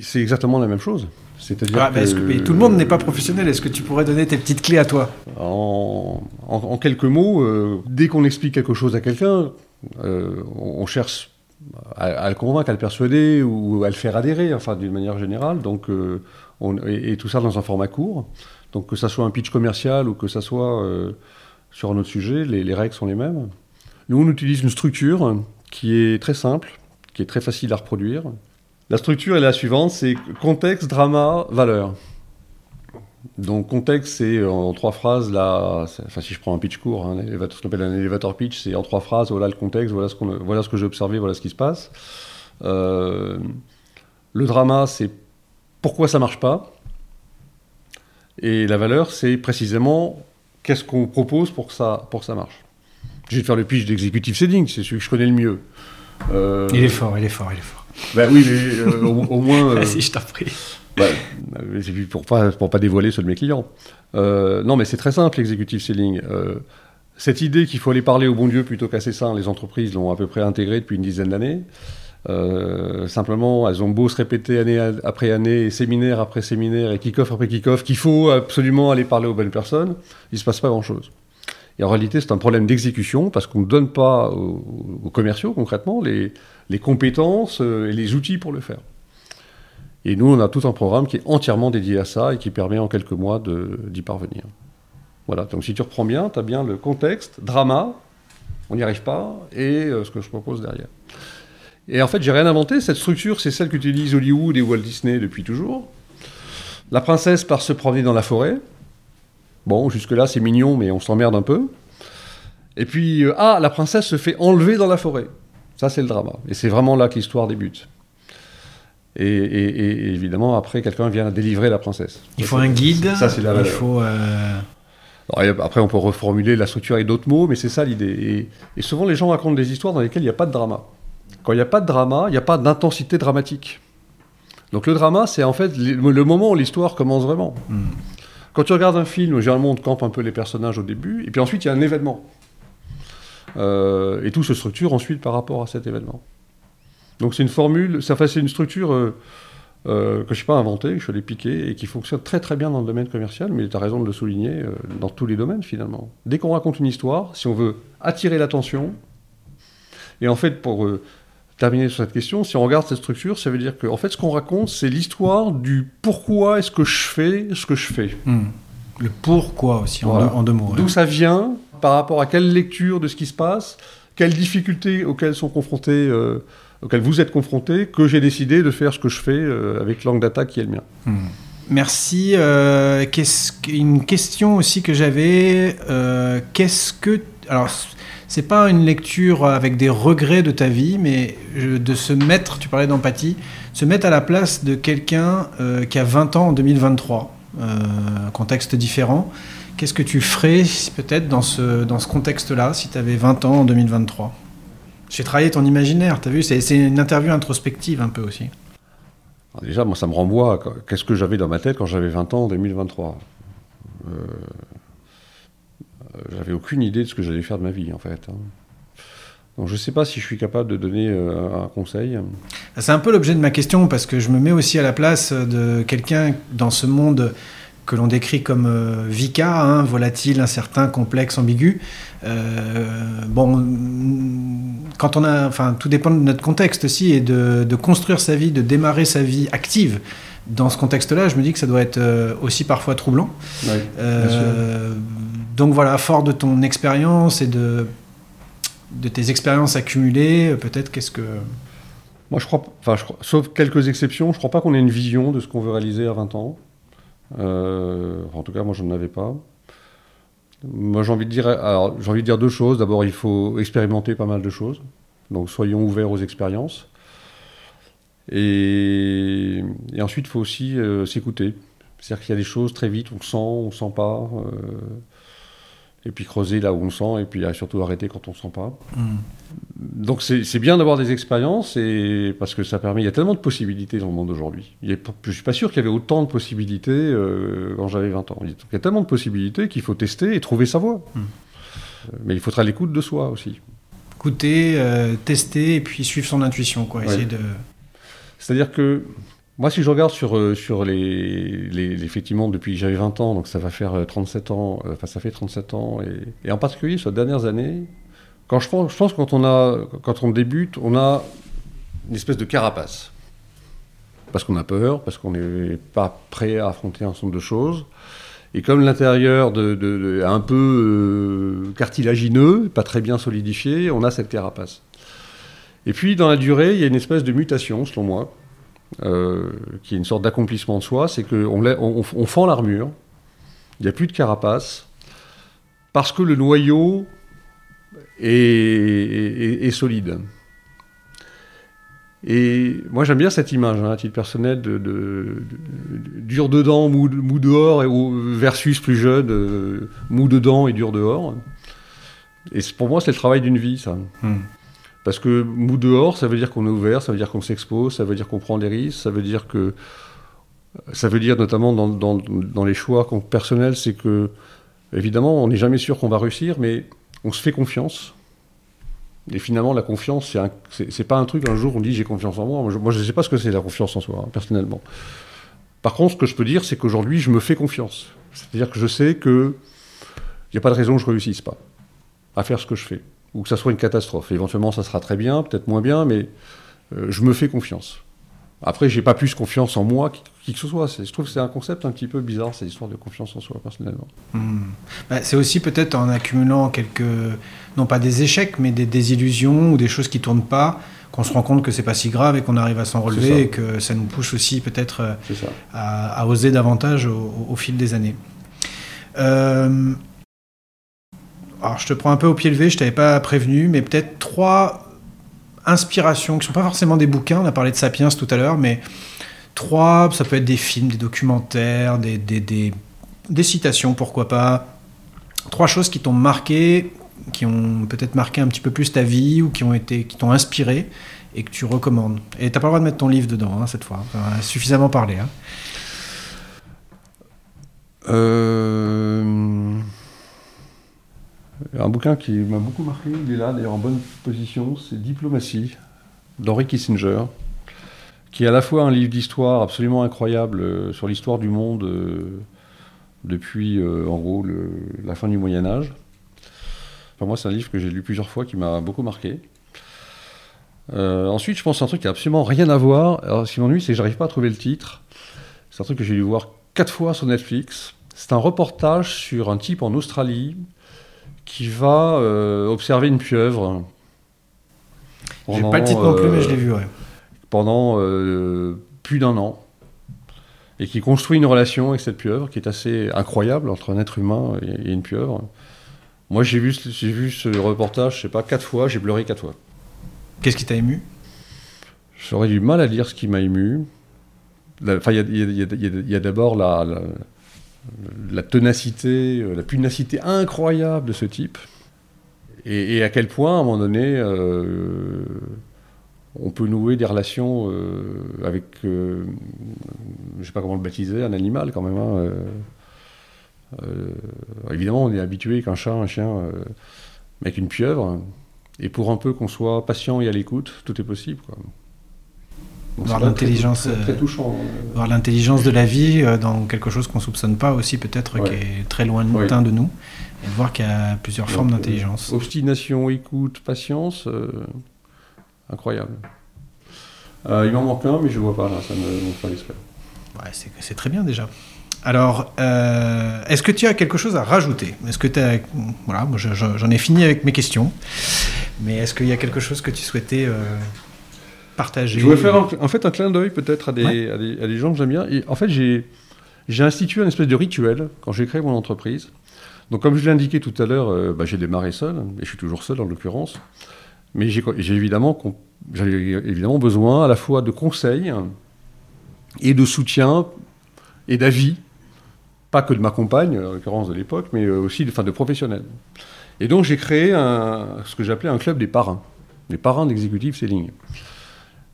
C'est exactement la même chose. C'est-à-dire Ah, que- tout le monde n'est pas professionnel. Est-ce que tu pourrais donner tes petites clés à toi? En, en- en quelques mots, euh, dès qu'on explique quelque chose à quelqu'un, euh, on, cherche à, à le convaincre, à le persuader ou à le faire adhérer, enfin d'une manière générale. Donc, euh, on- et, et tout ça dans un format court. Donc que ça soit un pitch commercial ou que ça soit sur un autre sujet, les, les règles sont les mêmes. Nous, on utilise une structure qui est très simple, qui est très facile à reproduire. La structure est la suivante, c'est contexte, drama, valeur. Donc contexte, c'est en trois phrases, là, enfin si je prends un pitch court, hein, ce qu'on appelle un elevator pitch, c'est en trois phrases, voilà le contexte, voilà ce, que j'ai observé, voilà ce qui se passe. Euh, le drama, c'est pourquoi ça marche pas. Et la valeur, c'est précisément qu'est-ce qu'on propose pour que ça, pour marche. Je vais faire le pitch d'executive selling, c'est celui que je connais le mieux. Euh, Il est fort, il est fort, il est fort. Ben oui, mais euh, au, au moins. euh, Vas-y, je t'en prie. bah, c'est pour pas pour pas dévoiler ceux de mes clients. Euh, non, mais c'est très simple l'executive selling. Cette idée qu'il faut aller parler au bon Dieu plutôt qu'à ses saints, les entreprises l'ont à peu près intégrée depuis une dizaine d'années. Euh, simplement, elles ont beau se répéter année après année, séminaire après séminaire et kick-off après kick-off, qu'il faut absolument aller parler aux bonnes personnes, il se passe pas grand-chose. Et en réalité, c'est un problème d'exécution parce qu'on ne donne pas aux, aux commerciaux, concrètement, les, compétences euh, et les outils pour le faire. Et nous, on a tout un programme qui est entièrement dédié à ça et qui permet en quelques mois d'y parvenir. Voilà, donc si tu reprends bien, tu as bien le contexte, drama, on n'y arrive pas, et euh, ce que je propose derrière. Et en fait, j'ai rien inventé, cette structure, c'est celle qu'utilisent Hollywood et Walt Disney depuis toujours. La princesse part se promener dans la forêt. Bon, jusque-là, c'est mignon, mais on s'emmerde un peu. Et puis, euh, ah, la princesse se fait enlever dans la forêt. Ça, c'est le drama. Et c'est vraiment là que l'histoire débute. Et, et- et évidemment, après, quelqu'un vient délivrer la princesse. Il faut un guide. Ça, c'est la Il faut. euh, Alors, après, on peut reformuler la structure avec d'autres mots, mais c'est ça l'idée. Et, et souvent, les gens racontent des histoires dans lesquelles il n'y a pas de drama. Quand il n'y a pas de drama, il n'y a pas d'intensité dramatique. Donc le drama, c'est en fait le le moment où l'histoire commence vraiment. Hmm. Quand tu regardes un film, généralement, on campe un peu les personnages au début, et puis ensuite, il y a un événement. Euh, et tout se structure ensuite par rapport à cet événement. Donc c'est une formule, c'est une structure euh, euh, que je n'ai pas inventée, que je allé piquer, et qui fonctionne très très bien dans le domaine commercial, mais tu as raison de le souligner, dans tous les domaines finalement. Dès qu'on raconte une histoire, si on veut attirer l'attention, et en fait pour terminer sur cette question, si on regarde cette structure, ça veut dire que en fait ce qu'on raconte, c'est l'histoire du pourquoi est-ce que je fais ce que je fais. hmm. Le pourquoi aussi, en, deux, en deux mots. ouais. D'où ça vient, par rapport à quelle lecture de ce qui se passe, quelles difficultés auxquelles sont confrontés, euh, auxquelles vous êtes confrontés, que j'ai décidé de faire ce que je fais euh, avec l'angle d'attaque qui est le mien. Hmm. Merci. Euh, une question aussi que j'avais. euh, qu'est-ce que. Alors, c'est pas une lecture avec des regrets de ta vie, mais euh, de se mettre, tu parlais d'empathie, se mettre à la place de quelqu'un euh, qui a 20 ans en 2023, euh, contexte différent. Qu'est-ce que tu ferais peut-être dans ce, dans ce contexte-là, si tu avais 20 ans en 2023 J'ai travaillé ton imaginaire, tu as vu? C'est une interview introspective un peu aussi. Alors déjà, moi, ça me renvoie à qu- qu'est-ce que j'avais dans ma tête quand j'avais 20 ans en 2023. Euh, euh, j'avais aucune idée de ce que j'allais faire de ma vie, en fait. hein. Donc je ne sais pas si je suis capable de donner euh, un conseil. C'est un peu l'objet de ma question parce que je me mets aussi à la place de quelqu'un dans ce monde que l'on décrit comme euh, VICA, hein, volatile, incertain, complexe, ambigu. Euh, bon, quand on a, enfin, tout dépend de notre contexte aussi et de, de construire sa vie, de démarrer sa vie active. Dans ce contexte-là, je me dis que ça doit être euh, aussi parfois troublant. Euh, donc voilà, fort de ton expérience et de, tes expériences accumulées, peut-être qu'est-ce que... Moi, je crois, enfin, sauf quelques exceptions, je crois pas qu'on ait une vision de ce qu'on veut réaliser à 20 ans. Euh, en tout cas, moi, je n'en avais pas. Moi, j'ai envie de dire, alors, j'ai envie de dire deux choses. D'abord, il faut expérimenter pas mal de choses. Donc, soyons ouverts aux expériences. Et, ensuite, il faut aussi euh, s'écouter. C'est-à-dire qu'il y a des choses très vite, on sent, on sent pas. euh, et puis creuser là où on sent, et puis surtout arrêter quand on sent pas. Hmm. Donc c'est bien d'avoir des expériences et parce que ça permet. Il y a tellement de possibilités dans le monde aujourd'hui. Je suis pas sûr qu'il y avait autant de possibilités euh, quand j'avais 20 ans. Il y a tellement de possibilités qu'il faut tester et trouver sa voie. Mm. Euh, Mais il faut être à l'écoute de soi aussi. écouter, euh, tester et puis suivre son intuition, quoi. Ouais. Essayer de. C'est-à-dire que Moi, si je regarde sur, euh, sur les, les- Effectivement, depuis j'avais 20 ans, donc ça va faire euh, 37 ans, euh, enfin ça fait 37 ans, et, en particulier sur les dernières années, quand je pense, je quand on, a, quand on débute, on a une espèce de carapace. Parce qu'on a peur, parce qu'on n'est pas prêt à affronter un certain nombre de choses. Et comme l'intérieur de, un peu euh, cartilagineux, pas très bien solidifié, on a cette carapace. Et puis, dans la durée, il y a une espèce de mutation, selon moi, euh, qui est une sorte d'accomplissement de soi, c'est qu'on on, on, on fend l'armure, il n'y a plus de carapace, parce que le noyau est, solide. Et moi j'aime bien cette image, hein, à titre personnel, de, dur dedans, mou, mou dehors, versus plus jeune, euh, mou dedans et dur dehors. Et pour moi c'est le travail d'une vie, ça. Hmm. Parce que mou dehors, ça veut dire qu'on est ouvert, ça veut dire qu'on s'expose, ça veut dire qu'on prend des risques, ça veut dire que. Ça veut dire notamment dans, les choix personnels, c'est que, évidemment, on n'est jamais sûr qu'on va réussir, mais on se fait confiance. Et finalement, la confiance, c'est pas un truc, un jour, on dit j'ai confiance en moi. Moi, je- ne sais pas ce que c'est la confiance en soi, hein, personnellement. Par contre, ce que je peux dire, c'est qu'aujourd'hui, je me fais confiance. C'est-à-dire que je sais que il n'y a pas de raison que je réussisse pas à faire ce que je fais ou que ça soit une catastrophe. Éventuellement, ça sera très bien, peut-être moins bien, mais euh, je me fais confiance. Après, j'ai pas plus confiance en moi qui, qui que ce soit. Je trouve que c'est un concept un petit peu bizarre, cette histoire de confiance en soi, personnellement. Hmm. Bah, c'est aussi peut-être en accumulant quelques, non pas des échecs, mais des désillusions ou des choses qui tournent pas, qu'on se rend compte que c'est pas si grave et qu'on arrive à s'en relever et que ça nous pousse aussi peut-être euh, à, à oser davantage au, au fil des années. Euh, alors je te prends un peu au pied levé, je t'avais pas prévenu, mais peut-être trois inspirations qui sont pas forcément des bouquins. On a parlé de Sapiens tout à l'heure, mais trois, ça peut être des films, des documentaires, des, des, des- citations, pourquoi pas. Trois choses qui t'ont marqué, qui ont peut-être marqué un petit peu plus ta vie ou qui ont été, qui t'ont inspiré et que tu recommandes. Et t'as pas le droit de mettre ton livre dedans hein, cette fois. Suffisamment parlé. hein. Euh, Un bouquin qui m'a beaucoup marqué, il est là d'ailleurs en bonne position, c'est Diplomatie d'Henry Kissinger, qui est à la fois un livre d'histoire absolument incroyable euh, sur l'histoire du monde euh, depuis euh, en gros la fin du Moyen Âge. Enfin, moi c'est un livre que j'ai lu plusieurs fois qui m'a beaucoup marqué. Ensuite je pense à un truc qui a absolument rien à voir. Alors ce qui m'ennuie c'est que j'arrive pas à trouver le titre. C'est un truc que j'ai dû voir quatre fois sur Netflix. C'est un reportage sur un type en Australie qui va euh, observer une pieuvre. J'ai pas le titre non plus, mais je l'ai vu. Ouais. Pendant euh, plus d'un an. Et qui construit une relation avec cette pieuvre qui est assez incroyable entre un être humain et, et une pieuvre. Moi, j'ai vu, vu ce reportage, je sais pas, quatre fois, j'ai pleuré quatre fois. Qu'est-ce qui t'a ému? J'aurais du mal à dire ce qui m'a ému. Enfin, y a, a- a- il y a d'abord la, la, la ténacité, euh, la punacité incroyable de ce type. Et, à quel point, à un moment donné, euh, on peut nouer des relations euh, avec, je ne sais pas comment le baptiser, un animal quand même. hein, évidemment, on est habitué qu'un chat, un chien, avec une pieuvre. Et pour un peu qu'on soit patient et à l'écoute, tout est possible. Voir l'intelligence, euh, euh. Voir l'intelligence de la vie euh, dans quelque chose qu'on soupçonne pas aussi peut-être Ouais. qui est très lointain de nous et de voir qu'il y a plusieurs formes Donc, euh, d'intelligence. obstination, écoute, patience, euh, incroyable. Euh, il m'en manque un, mais je ne vois pas là, ça me me fait l'esprit. Ouais, c'est très bien déjà. Alors, euh, est-ce que tu as quelque chose à rajouter? Est-ce que tu as... Voilà, moi je- je- j'en ai fini avec mes questions. Mais est-ce qu'il y a quelque chose que tu souhaitais euh, partager Je voulais faire un- en fait un clin d'œil peut-être à, des- Ouais. à des, à des gens que j'aime bien. Et en fait, j'ai institué un espèce de rituel quand j'ai créé mon entreprise. Donc, comme je l'ai indiqué tout à l'heure, euh, bah, j'ai démarré seul, et je suis toujours seul en l'occurrence. Mais j'ai évidemment, évidemment besoin à la fois de conseils et de soutien et d'avis, pas que de ma compagne, en l'occurrence de l'époque, mais euh, aussi de, enfin, de professionnels. Et donc j'ai créé un, ce que j'appelais un club des parrains, des parrains d'exécutifs Selling.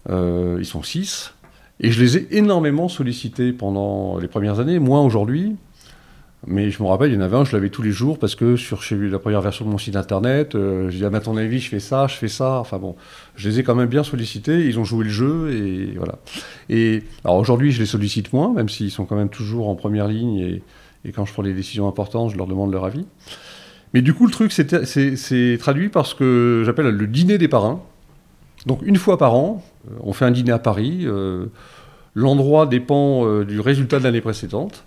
Euh, ils sont six. Et je les ai énormément sollicités pendant les premières années, moins aujourd'hui, Mais je me rappelle, il y en avait un, je l'avais tous les jours parce que sur vu la première version de mon site internet, euh, j'ai dit, ah, mais ton avis, je fais ça, je fais ça. Enfin bon, je les ai quand même bien sollicités, ils ont joué le jeu et voilà. Et alors aujourd'hui, je les sollicite moins, même s'ils sont quand même toujours en première ligne et, et quand je prends des décisions importantes, je leur demande leur avis. Mais du coup, le truc, c'est- traduit par ce que j'appelle le dîner des parrains. Donc une fois par an, on fait un dîner à Paris. euh, L'endroit dépend euh, du résultat de l'année précédente.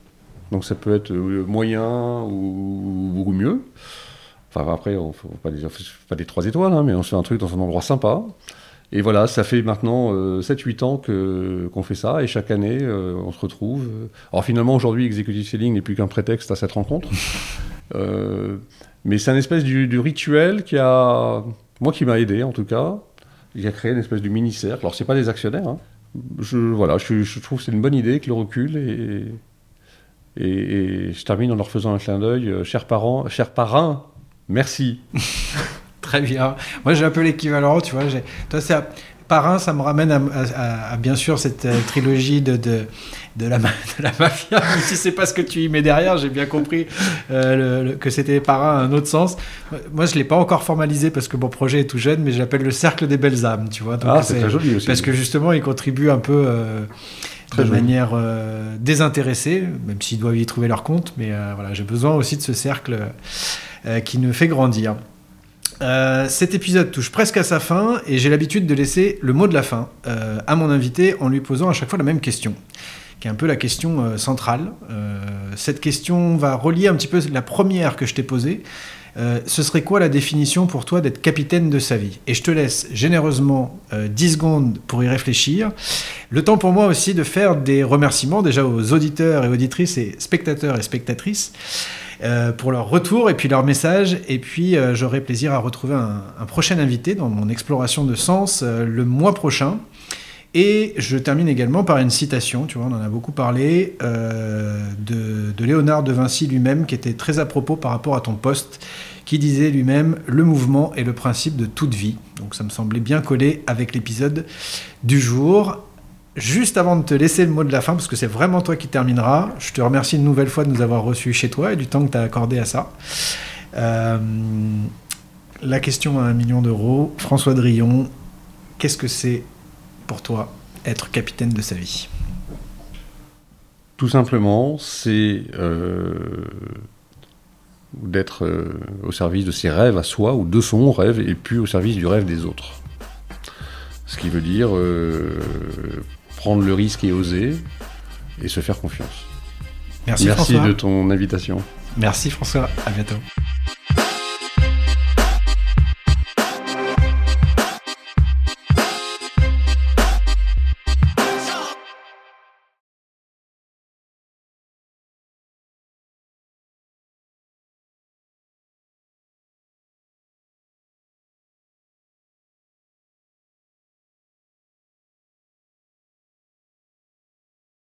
Donc ça peut être euh, moyen ou beaucoup mieux. Enfin après, on ne fait pas des, pas 3 étoiles, hein, mais on se fait un truc dans un endroit sympa. Et voilà, ça fait maintenant euh, 7-8 ans qu'on fait ça, et chaque année, euh, on se retrouve. Alors finalement, aujourd'hui, Executive Selling n'est plus qu'un prétexte à cette rencontre. Euh, mais c'est un espèce du, du rituel qui a, moi qui m'a aidé en tout cas, qui a créé une espèce de mini-cercle. Alors c'est pas des actionnaires, hein. je, voilà, je, trouve que c'est une bonne idée avec le recul, et, et, je termine en leur faisant un clin d'œil. Euh, Chers parents, chers parrains, merci. Très bien. Moi, j'ai un peu l'équivalent, tu vois. Toi, c'est à- Parrain, ça me ramène à, à- à, bien sûr cette euh, trilogie de, de, de, la, ma- de la mafia. Même si c'est pas ce que tu y mets derrière, j'ai bien compris euh, le- le- que c'était parrain à un autre sens. Moi, je l'ai pas encore formalisé parce que mon projet est tout jeune, mais je l'appelle le cercle des belles âmes, tu vois. Donc, Ah, c'est très joli aussi. Parce que justement, il contribue un peu euh, de joli. manière euh, désintéressée, même s'ils doivent y trouver leur compte. Mais euh, voilà, j'ai besoin aussi de ce cercle euh, qui nous fait grandir. Euh, cet épisode touche presque à sa fin et j'ai l'habitude de laisser le mot de la fin euh, à mon invité en lui posant à chaque fois la même question, qui est un peu la question euh, centrale. Cette question va relier un petit peu la première que je t'ai posée. Ce serait quoi la définition pour toi d'être capitaine de sa vie? Et je te laisse généreusement euh, 10 secondes pour y réfléchir. Le temps pour moi aussi de faire des remerciements déjà aux auditeurs et auditrices et spectateurs et spectatrices pour leur retour et puis leur message. Et puis euh, j'aurai plaisir à retrouver un, prochain invité dans mon exploration de sens euh, le mois prochain. Et je termine également par une citation, tu vois, on en a beaucoup parlé, euh, de, de Léonard de Vinci lui-même, qui était très à propos par rapport à ton poste, qui disait lui-même Le mouvement est le principe de toute vie. Donc ça me semblait bien collé avec l'épisode du jour. Juste avant de te laisser le mot de la fin, parce que c'est vraiment toi qui termineras, je te remercie une nouvelle fois de nous avoir reçus chez toi et du temps que tu as accordé à ça. Euh, la question à un million d'euros, François Drillon, qu'est-ce que c'est pour toi être capitaine de sa vie? Tout simplement, c'est euh, d'être euh, au service de ses rêves à soi ou de son rêve et puis au service du rêve des autres. Ce qui veut dire prendre le risque et oser et se faire confiance. Merci, Merci François. de ton invitation. Merci François, à bientôt.